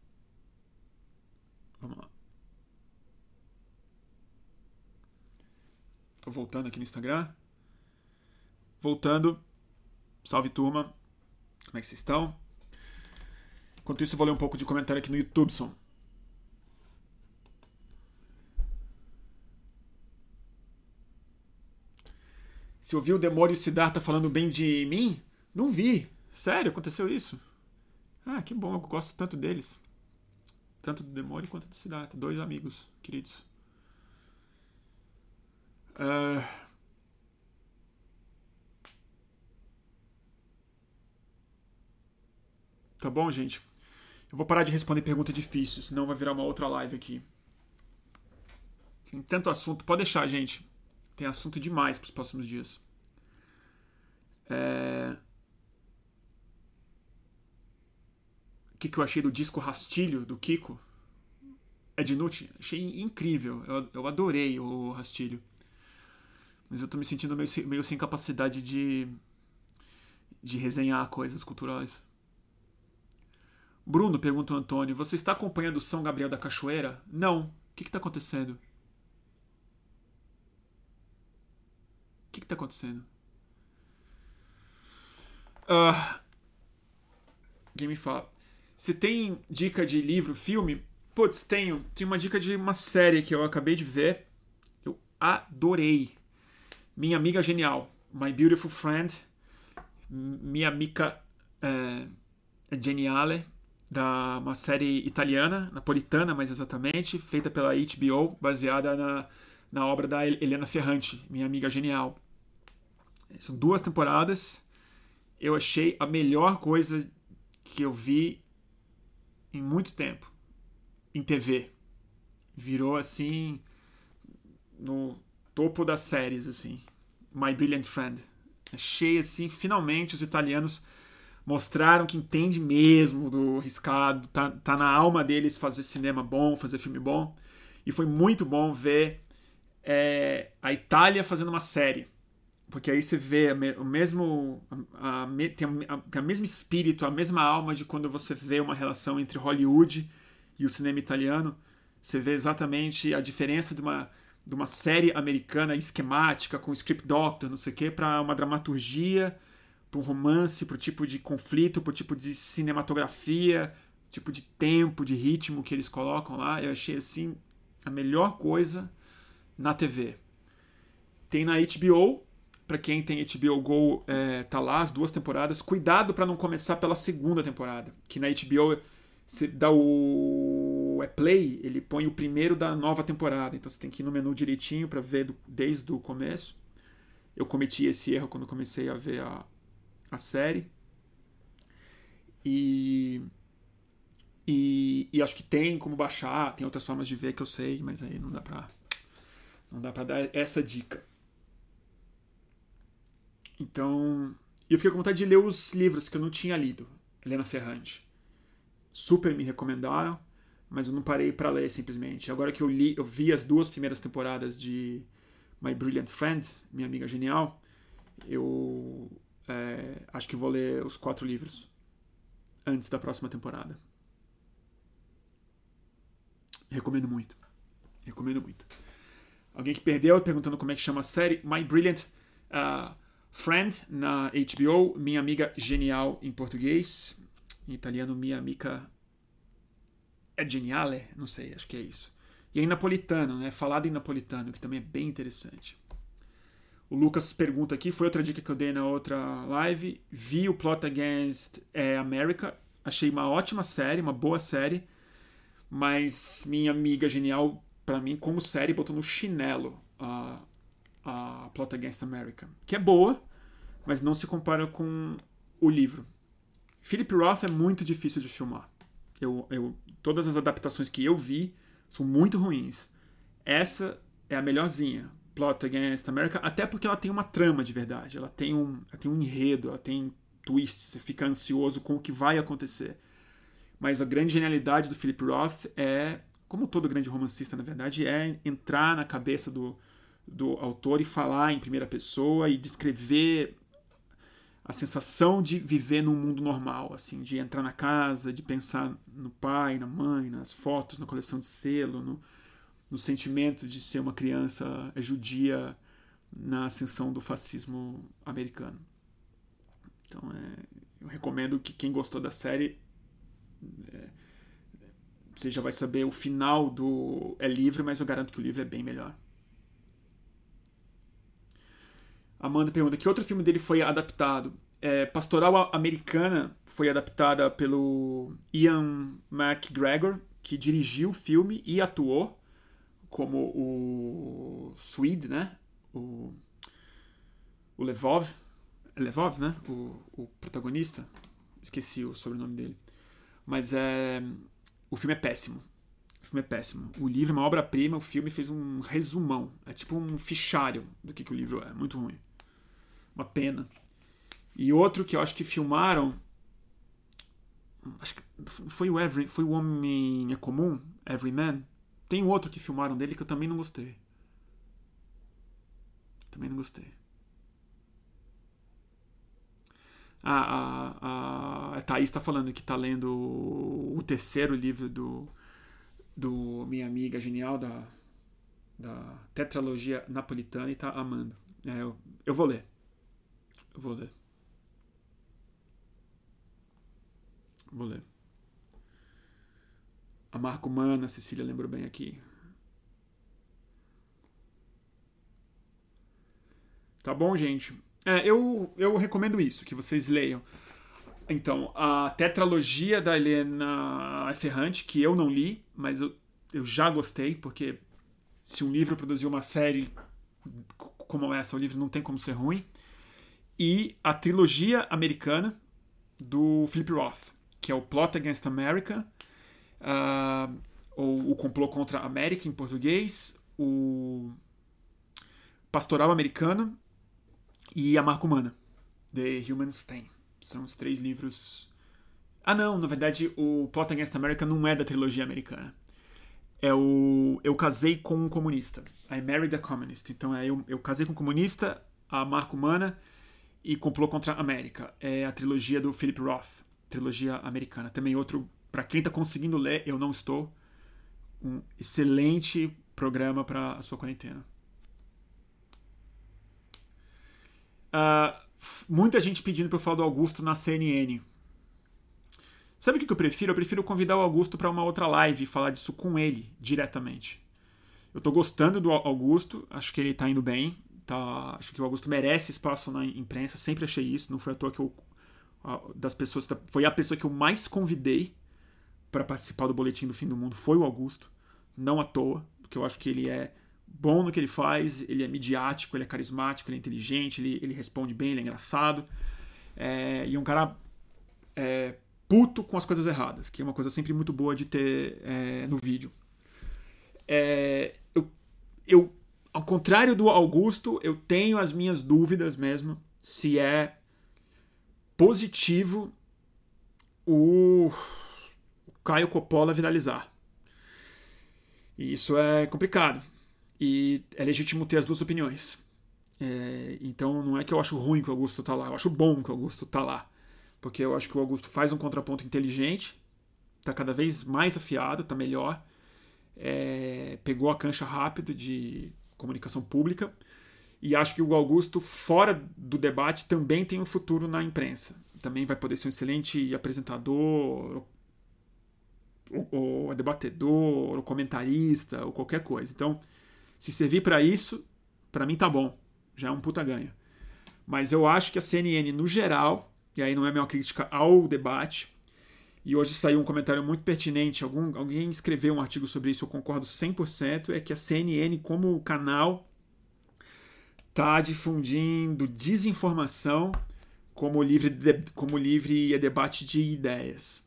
Vamos lá. Tô voltando aqui no Instagram. Voltando. Salve turma. Como é que vocês estão? Enquanto isso, eu vou ler um pouco de comentário aqui no YouTube, som. Se ouviu o Demônio Siddhartha falando bem de mim? Não vi. Sério, aconteceu isso? Ah, que bom, eu gosto tanto deles. Tanto do Demônio quanto do Siddhartha. Dois amigos queridos. Uh... Tá bom, gente? Eu vou parar de responder pergunta difícil, senão vai virar uma outra live aqui. Tem tanto assunto. Pode deixar, gente. Tem assunto demais para os próximos dias. É... O que, que eu achei do disco Rastilho, do Kiko? É de Nucci? Achei incrível. Eu, eu adorei o Rastilho. Mas eu tô me sentindo meio, meio sem capacidade de, de resenhar coisas culturais. Bruno, pergunta o Antônio, você está acompanhando São Gabriel da Cachoeira? Não. O que está acontecendo? O que está acontecendo? Uh, quem me fala? Você tem dica de livro, filme? Putz, tenho. Tem uma dica de uma série que eu acabei de ver. Eu adorei. Minha Amiga Genial, My Beautiful Friend, Minha Amica é, Geniale, da uma série italiana, napolitana mais exatamente, feita pela HBO, baseada na, na obra da Helena Ferrante, Minha Amiga Genial. São duas temporadas. Eu achei a melhor coisa que eu vi em muito tempo em TV. Virou assim no topo das séries, assim. My Brilliant Friend. Achei, assim, finalmente os italianos mostraram que entende mesmo do riscado, tá, tá na alma deles fazer cinema bom, fazer filme bom. E foi muito bom ver é, a Itália fazendo uma série. Porque aí você vê o mesmo. A, a, tem, a, tem o mesmo espírito, a mesma alma de quando você vê uma relação entre Hollywood e o cinema italiano. Você vê exatamente a diferença de uma de uma série americana esquemática, com script doctor, não sei o quê, para uma dramaturgia, um romance, para o tipo de conflito, para o tipo de cinematografia, tipo de tempo, de ritmo que eles colocam lá. Eu achei assim a melhor coisa na TV. Tem na HBO, para quem tem HBO Go, é, tá lá as duas temporadas. Cuidado para não começar pela segunda temporada, que na HBO você dá o é play, ele põe o primeiro da nova temporada. Então você tem que ir no menu direitinho para ver do, desde o começo. Eu cometi esse erro quando comecei a ver a, a série. E, e, e, acho que tem como baixar, tem outras formas de ver que eu sei, mas aí não dá pra, não dá pra dar essa dica. Então, eu fiquei com vontade de ler os livros que eu não tinha lido. Helena Ferrante super me recomendaram, mas eu não parei para ler simplesmente. Agora que eu li, eu vi as duas primeiras temporadas de My Brilliant Friend, minha amiga genial, Eu é, acho que vou ler os quatro livros antes da próxima temporada. Recomendo muito. Recomendo muito. Alguém que perdeu, perguntando como é que chama a série. My Brilliant uh, Friend na HBO. Minha Amiga Genial em português. Em italiano, Minha Amica é Geniale? Não sei, acho que é isso. E em napolitano, né? Falado em napolitano, que também é bem interessante. O Lucas pergunta aqui, foi outra dica que eu dei na outra live. Vi o Plot Against é, America. Achei uma ótima série, uma boa série. Mas minha amiga genial, para mim, como série, botou no chinelo a, a Plot Against America. Que é boa, mas não se compara com o livro. Philip Roth é muito difícil de filmar. Eu, eu, todas as adaptações que eu vi são muito ruins. Essa é a melhorzinha. Plot Against America, até porque ela tem uma trama de verdade, ela tem um, ela tem um enredo, ela tem twists, você fica ansioso com o que vai acontecer. Mas a grande genialidade do Philip Roth é, como todo grande romancista, na verdade, é entrar na cabeça do, do autor e falar em primeira pessoa e descrever a sensação de viver num mundo normal, assim, de entrar na casa, de pensar no pai, na mãe, nas fotos, na coleção de selo, no, no sentimento de ser uma criança judia na ascensão do fascismo americano. Então, é, eu recomendo que quem gostou da série é, você já vai saber o final do é livre, mas eu garanto que o livro é bem melhor. Amanda pergunta que outro filme dele foi adaptado. É, Pastoral Americana foi adaptada pelo Ian McGregor, que dirigiu o filme e atuou como o Swede, né? O, o Levov, Levov, né? O, o protagonista. Esqueci o sobrenome dele. Mas é. O filme é péssimo. O filme é péssimo. O livro é uma obra-prima, o filme fez um resumão. É tipo um fichário do que, que o livro é. Muito ruim. Uma pena. E outro que eu acho que filmaram. Acho que foi o Every, foi o Homem é Comum, Everyman. Tem outro que filmaram dele que eu também não gostei. Também não gostei. A, a, a Thaís está falando que está lendo o terceiro livro do, do Minha Amiga Genial, da, da tetralogia napolitana, e está amando. É, eu, eu vou ler. Eu vou ler. Vou ler. A marca humana, a Cecília lembrou bem aqui. Tá bom, gente? É, eu, eu recomendo isso, que vocês leiam. Então, a tetralogia da Helena Ferrante, que eu não li, mas eu, eu já gostei, porque se um livro produziu uma série como essa, o livro não tem como ser ruim. E a trilogia americana do Philip Roth, que é o Plot Against America, uh, ou o Complô contra a América em português, o Pastoral Americano e A Marca Humana, The Human Stain. São os três livros. Ah, não, na verdade, o Plot Against America não é da trilogia americana. É o Eu Casei com um Comunista. I Married a Communist. Então é eu, eu casei com um comunista, A Marca Humana e Complô contra a América. É a trilogia do Philip Roth, trilogia americana. Também outro para quem está conseguindo ler, eu não estou. Um excelente programa para a sua quarentena. Uh, muita gente pedindo para eu falar do Augusto na CNN. Sabe o que eu prefiro? Eu prefiro convidar o Augusto para uma outra live e falar disso com ele diretamente. Eu estou gostando do Augusto, acho que ele está indo bem. Tá, acho que o Augusto merece espaço na imprensa, sempre achei isso. Não foi à toa que eu. Das pessoas. Foi a pessoa que eu mais convidei para participar do Boletim do Fim do Mundo foi o Augusto, não à toa, porque eu acho que ele é bom no que ele faz, ele é midiático, ele é carismático, ele é inteligente, ele, ele responde bem, ele é engraçado. É, e é um cara é, puto com as coisas erradas, que é uma coisa sempre muito boa de ter é, no vídeo. É, eu, eu, ao contrário do Augusto, eu tenho as minhas dúvidas mesmo se é positivo o Caio Coppola viralizar. E isso é complicado. E é legítimo ter as duas opiniões. É, então não é que eu acho ruim que o Augusto tá lá, eu acho bom que o Augusto tá lá. Porque eu acho que o Augusto faz um contraponto inteligente, tá cada vez mais afiado, tá melhor. É, pegou a cancha rápido de comunicação pública. E acho que o Augusto, fora do debate, também tem um futuro na imprensa. Também vai poder ser um excelente apresentador, ou, ou debatedor, ou comentarista, ou qualquer coisa. Então, se servir para isso, para mim tá bom. Já é um puta ganho. Mas eu acho que a CNN, no geral, e aí não é minha crítica ao debate, e hoje saiu um comentário muito pertinente, algum, alguém escreveu um artigo sobre isso, eu concordo 100%, é que a CNN, como canal, está difundindo desinformação como livre, de, como livre debate de ideias.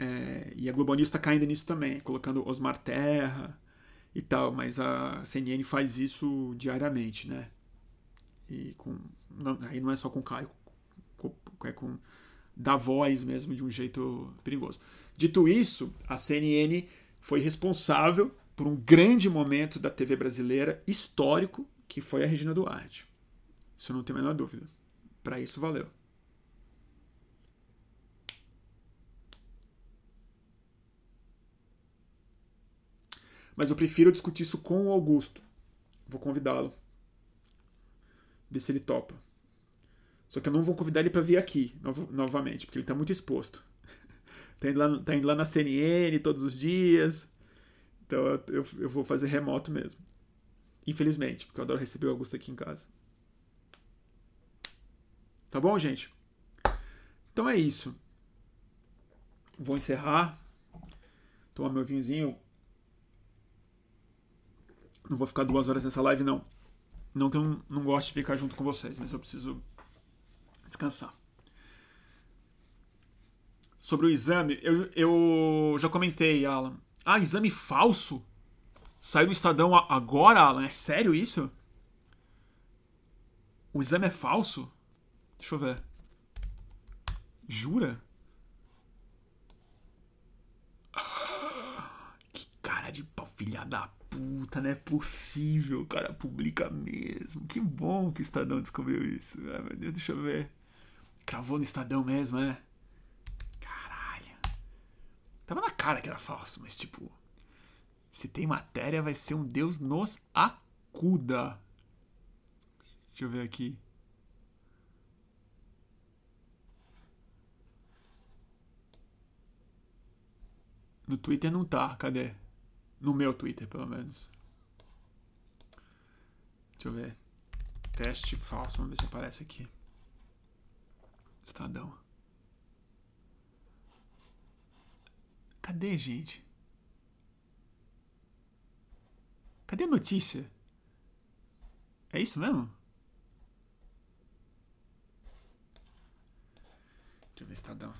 É, e a Globo News está caindo nisso também, colocando Osmar Terra e tal, mas a CNN faz isso diariamente, né? E com, não, aí não é só com Caio, com, é com da voz mesmo de um jeito perigoso. Dito isso, a CNN foi responsável por um grande momento da TV brasileira histórico, que foi a Regina Duarte. Isso não tem a menor dúvida. Para isso valeu. Mas eu prefiro discutir isso com o Augusto. Vou convidá-lo. Ver se ele topa. Só que eu não vou convidar ele para vir aqui no novamente, porque ele está muito exposto. [LAUGHS] tá, indo lá, tá indo lá na CNN todos os dias. Então eu, eu, eu vou fazer remoto mesmo. Infelizmente, porque eu adoro receber o Augusto aqui em casa. Tá bom, gente? Então é isso. Vou encerrar. Tomar meu vinhozinho. Não vou ficar duas horas nessa live, não. Não que eu não, não goste de ficar junto com vocês, mas eu preciso descansar. Sobre o exame, eu, eu já comentei, Alan. Ah, exame falso? Saiu no Estadão agora, Alan? É sério isso? O exame é falso? Deixa eu ver. Jura? Que cara de pau, filha da puta, não é possível, cara publica mesmo. Que bom que o Estadão descobriu isso. Ai, meu Deus, deixa eu ver. Cravou no Estadão mesmo, é? Caralho. Tava na cara que era falso, mas tipo. Se tem matéria, vai ser um Deus nos acuda. Deixa eu ver aqui. No Twitter não tá, cadê? No meu Twitter, pelo menos. Deixa eu ver. Teste falso, vamos ver se aparece aqui. Estadão. Cadê, gente? Cadê a notícia? É isso mesmo? Deixa eu ver, Estadão.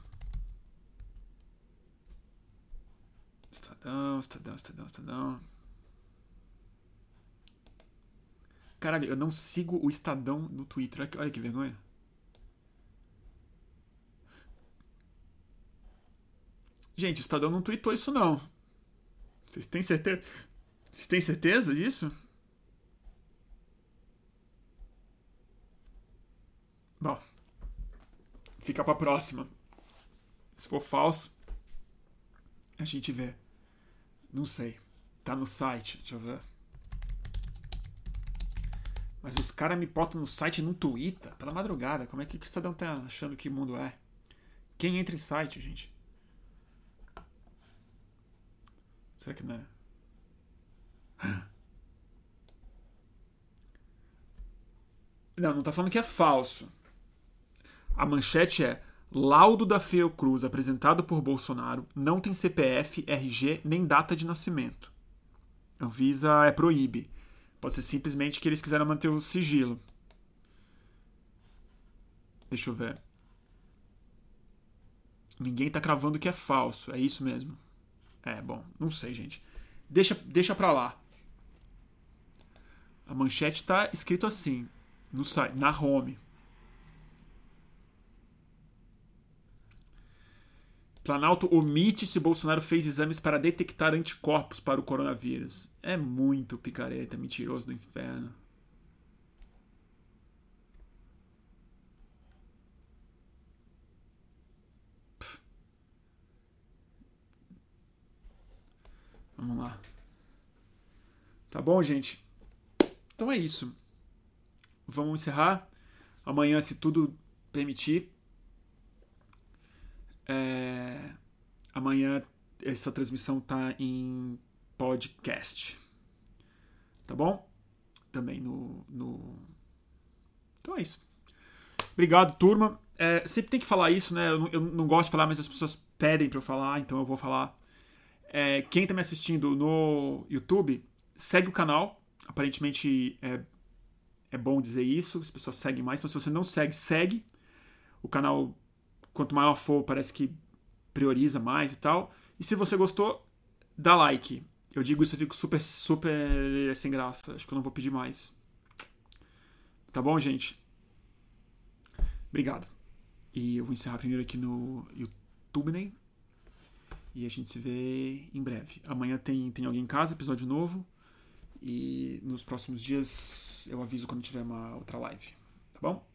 Estadão, Estadão, Estadão, Estadão. Caralho, eu não sigo o Estadão no Twitter. Olha que, vergonha. Gente, o Estadão não tweetou isso não. Vocês têm certeza? Vocês têm certeza disso? Bom, fica pra próxima. Se for falso, a gente vê. Não sei. Tá no site, deixa eu ver. Mas os caras me botam no site não twitta pela madrugada. Como é que o Estadão tá achando que mundo é? Quem entra em site, gente? Será que não é? [GASPS] Não, não tá falando que é falso. A manchete é Laudo da Fiocruz apresentado por Bolsonaro não tem CPF, RG nem data de nascimento. Anvisa é proíbe. Pode ser simplesmente que eles quiseram manter o sigilo. Deixa eu ver. Ninguém tá cravando que é falso. É isso mesmo. É, bom, não sei, gente. Deixa, deixa pra lá. A manchete tá escrito assim, no site, na home. Planalto omite se Bolsonaro fez exames para detectar anticorpos para o coronavírus. É muito picareta, mentiroso do inferno. Pff. Vamos lá. Tá bom, gente? Então é isso. Vamos encerrar. Amanhã, se tudo permitir, é... Amanhã essa transmissão tá em podcast. Tá bom? Também no. no... Então é isso. Obrigado, turma. É, sempre tem que falar isso, né? Eu não, eu não, gosto de falar, mas as pessoas pedem para eu falar, então eu vou falar. É, quem tá me assistindo no YouTube, segue o canal. Aparentemente é, é bom dizer isso, as pessoas seguem mais. Então, se você não segue, segue. O canal, quanto maior for, parece que prioriza mais e tal. E se você gostou, dá like. Eu digo isso, eu fico super, super sem graça. Acho que eu não vou pedir mais. Tá bom, gente? Obrigado. E eu vou encerrar primeiro aqui no YouTube, né? E a gente se vê em breve. Amanhã tem, tem alguém em casa, episódio novo. E nos próximos dias eu aviso quando tiver uma outra live. Tá bom?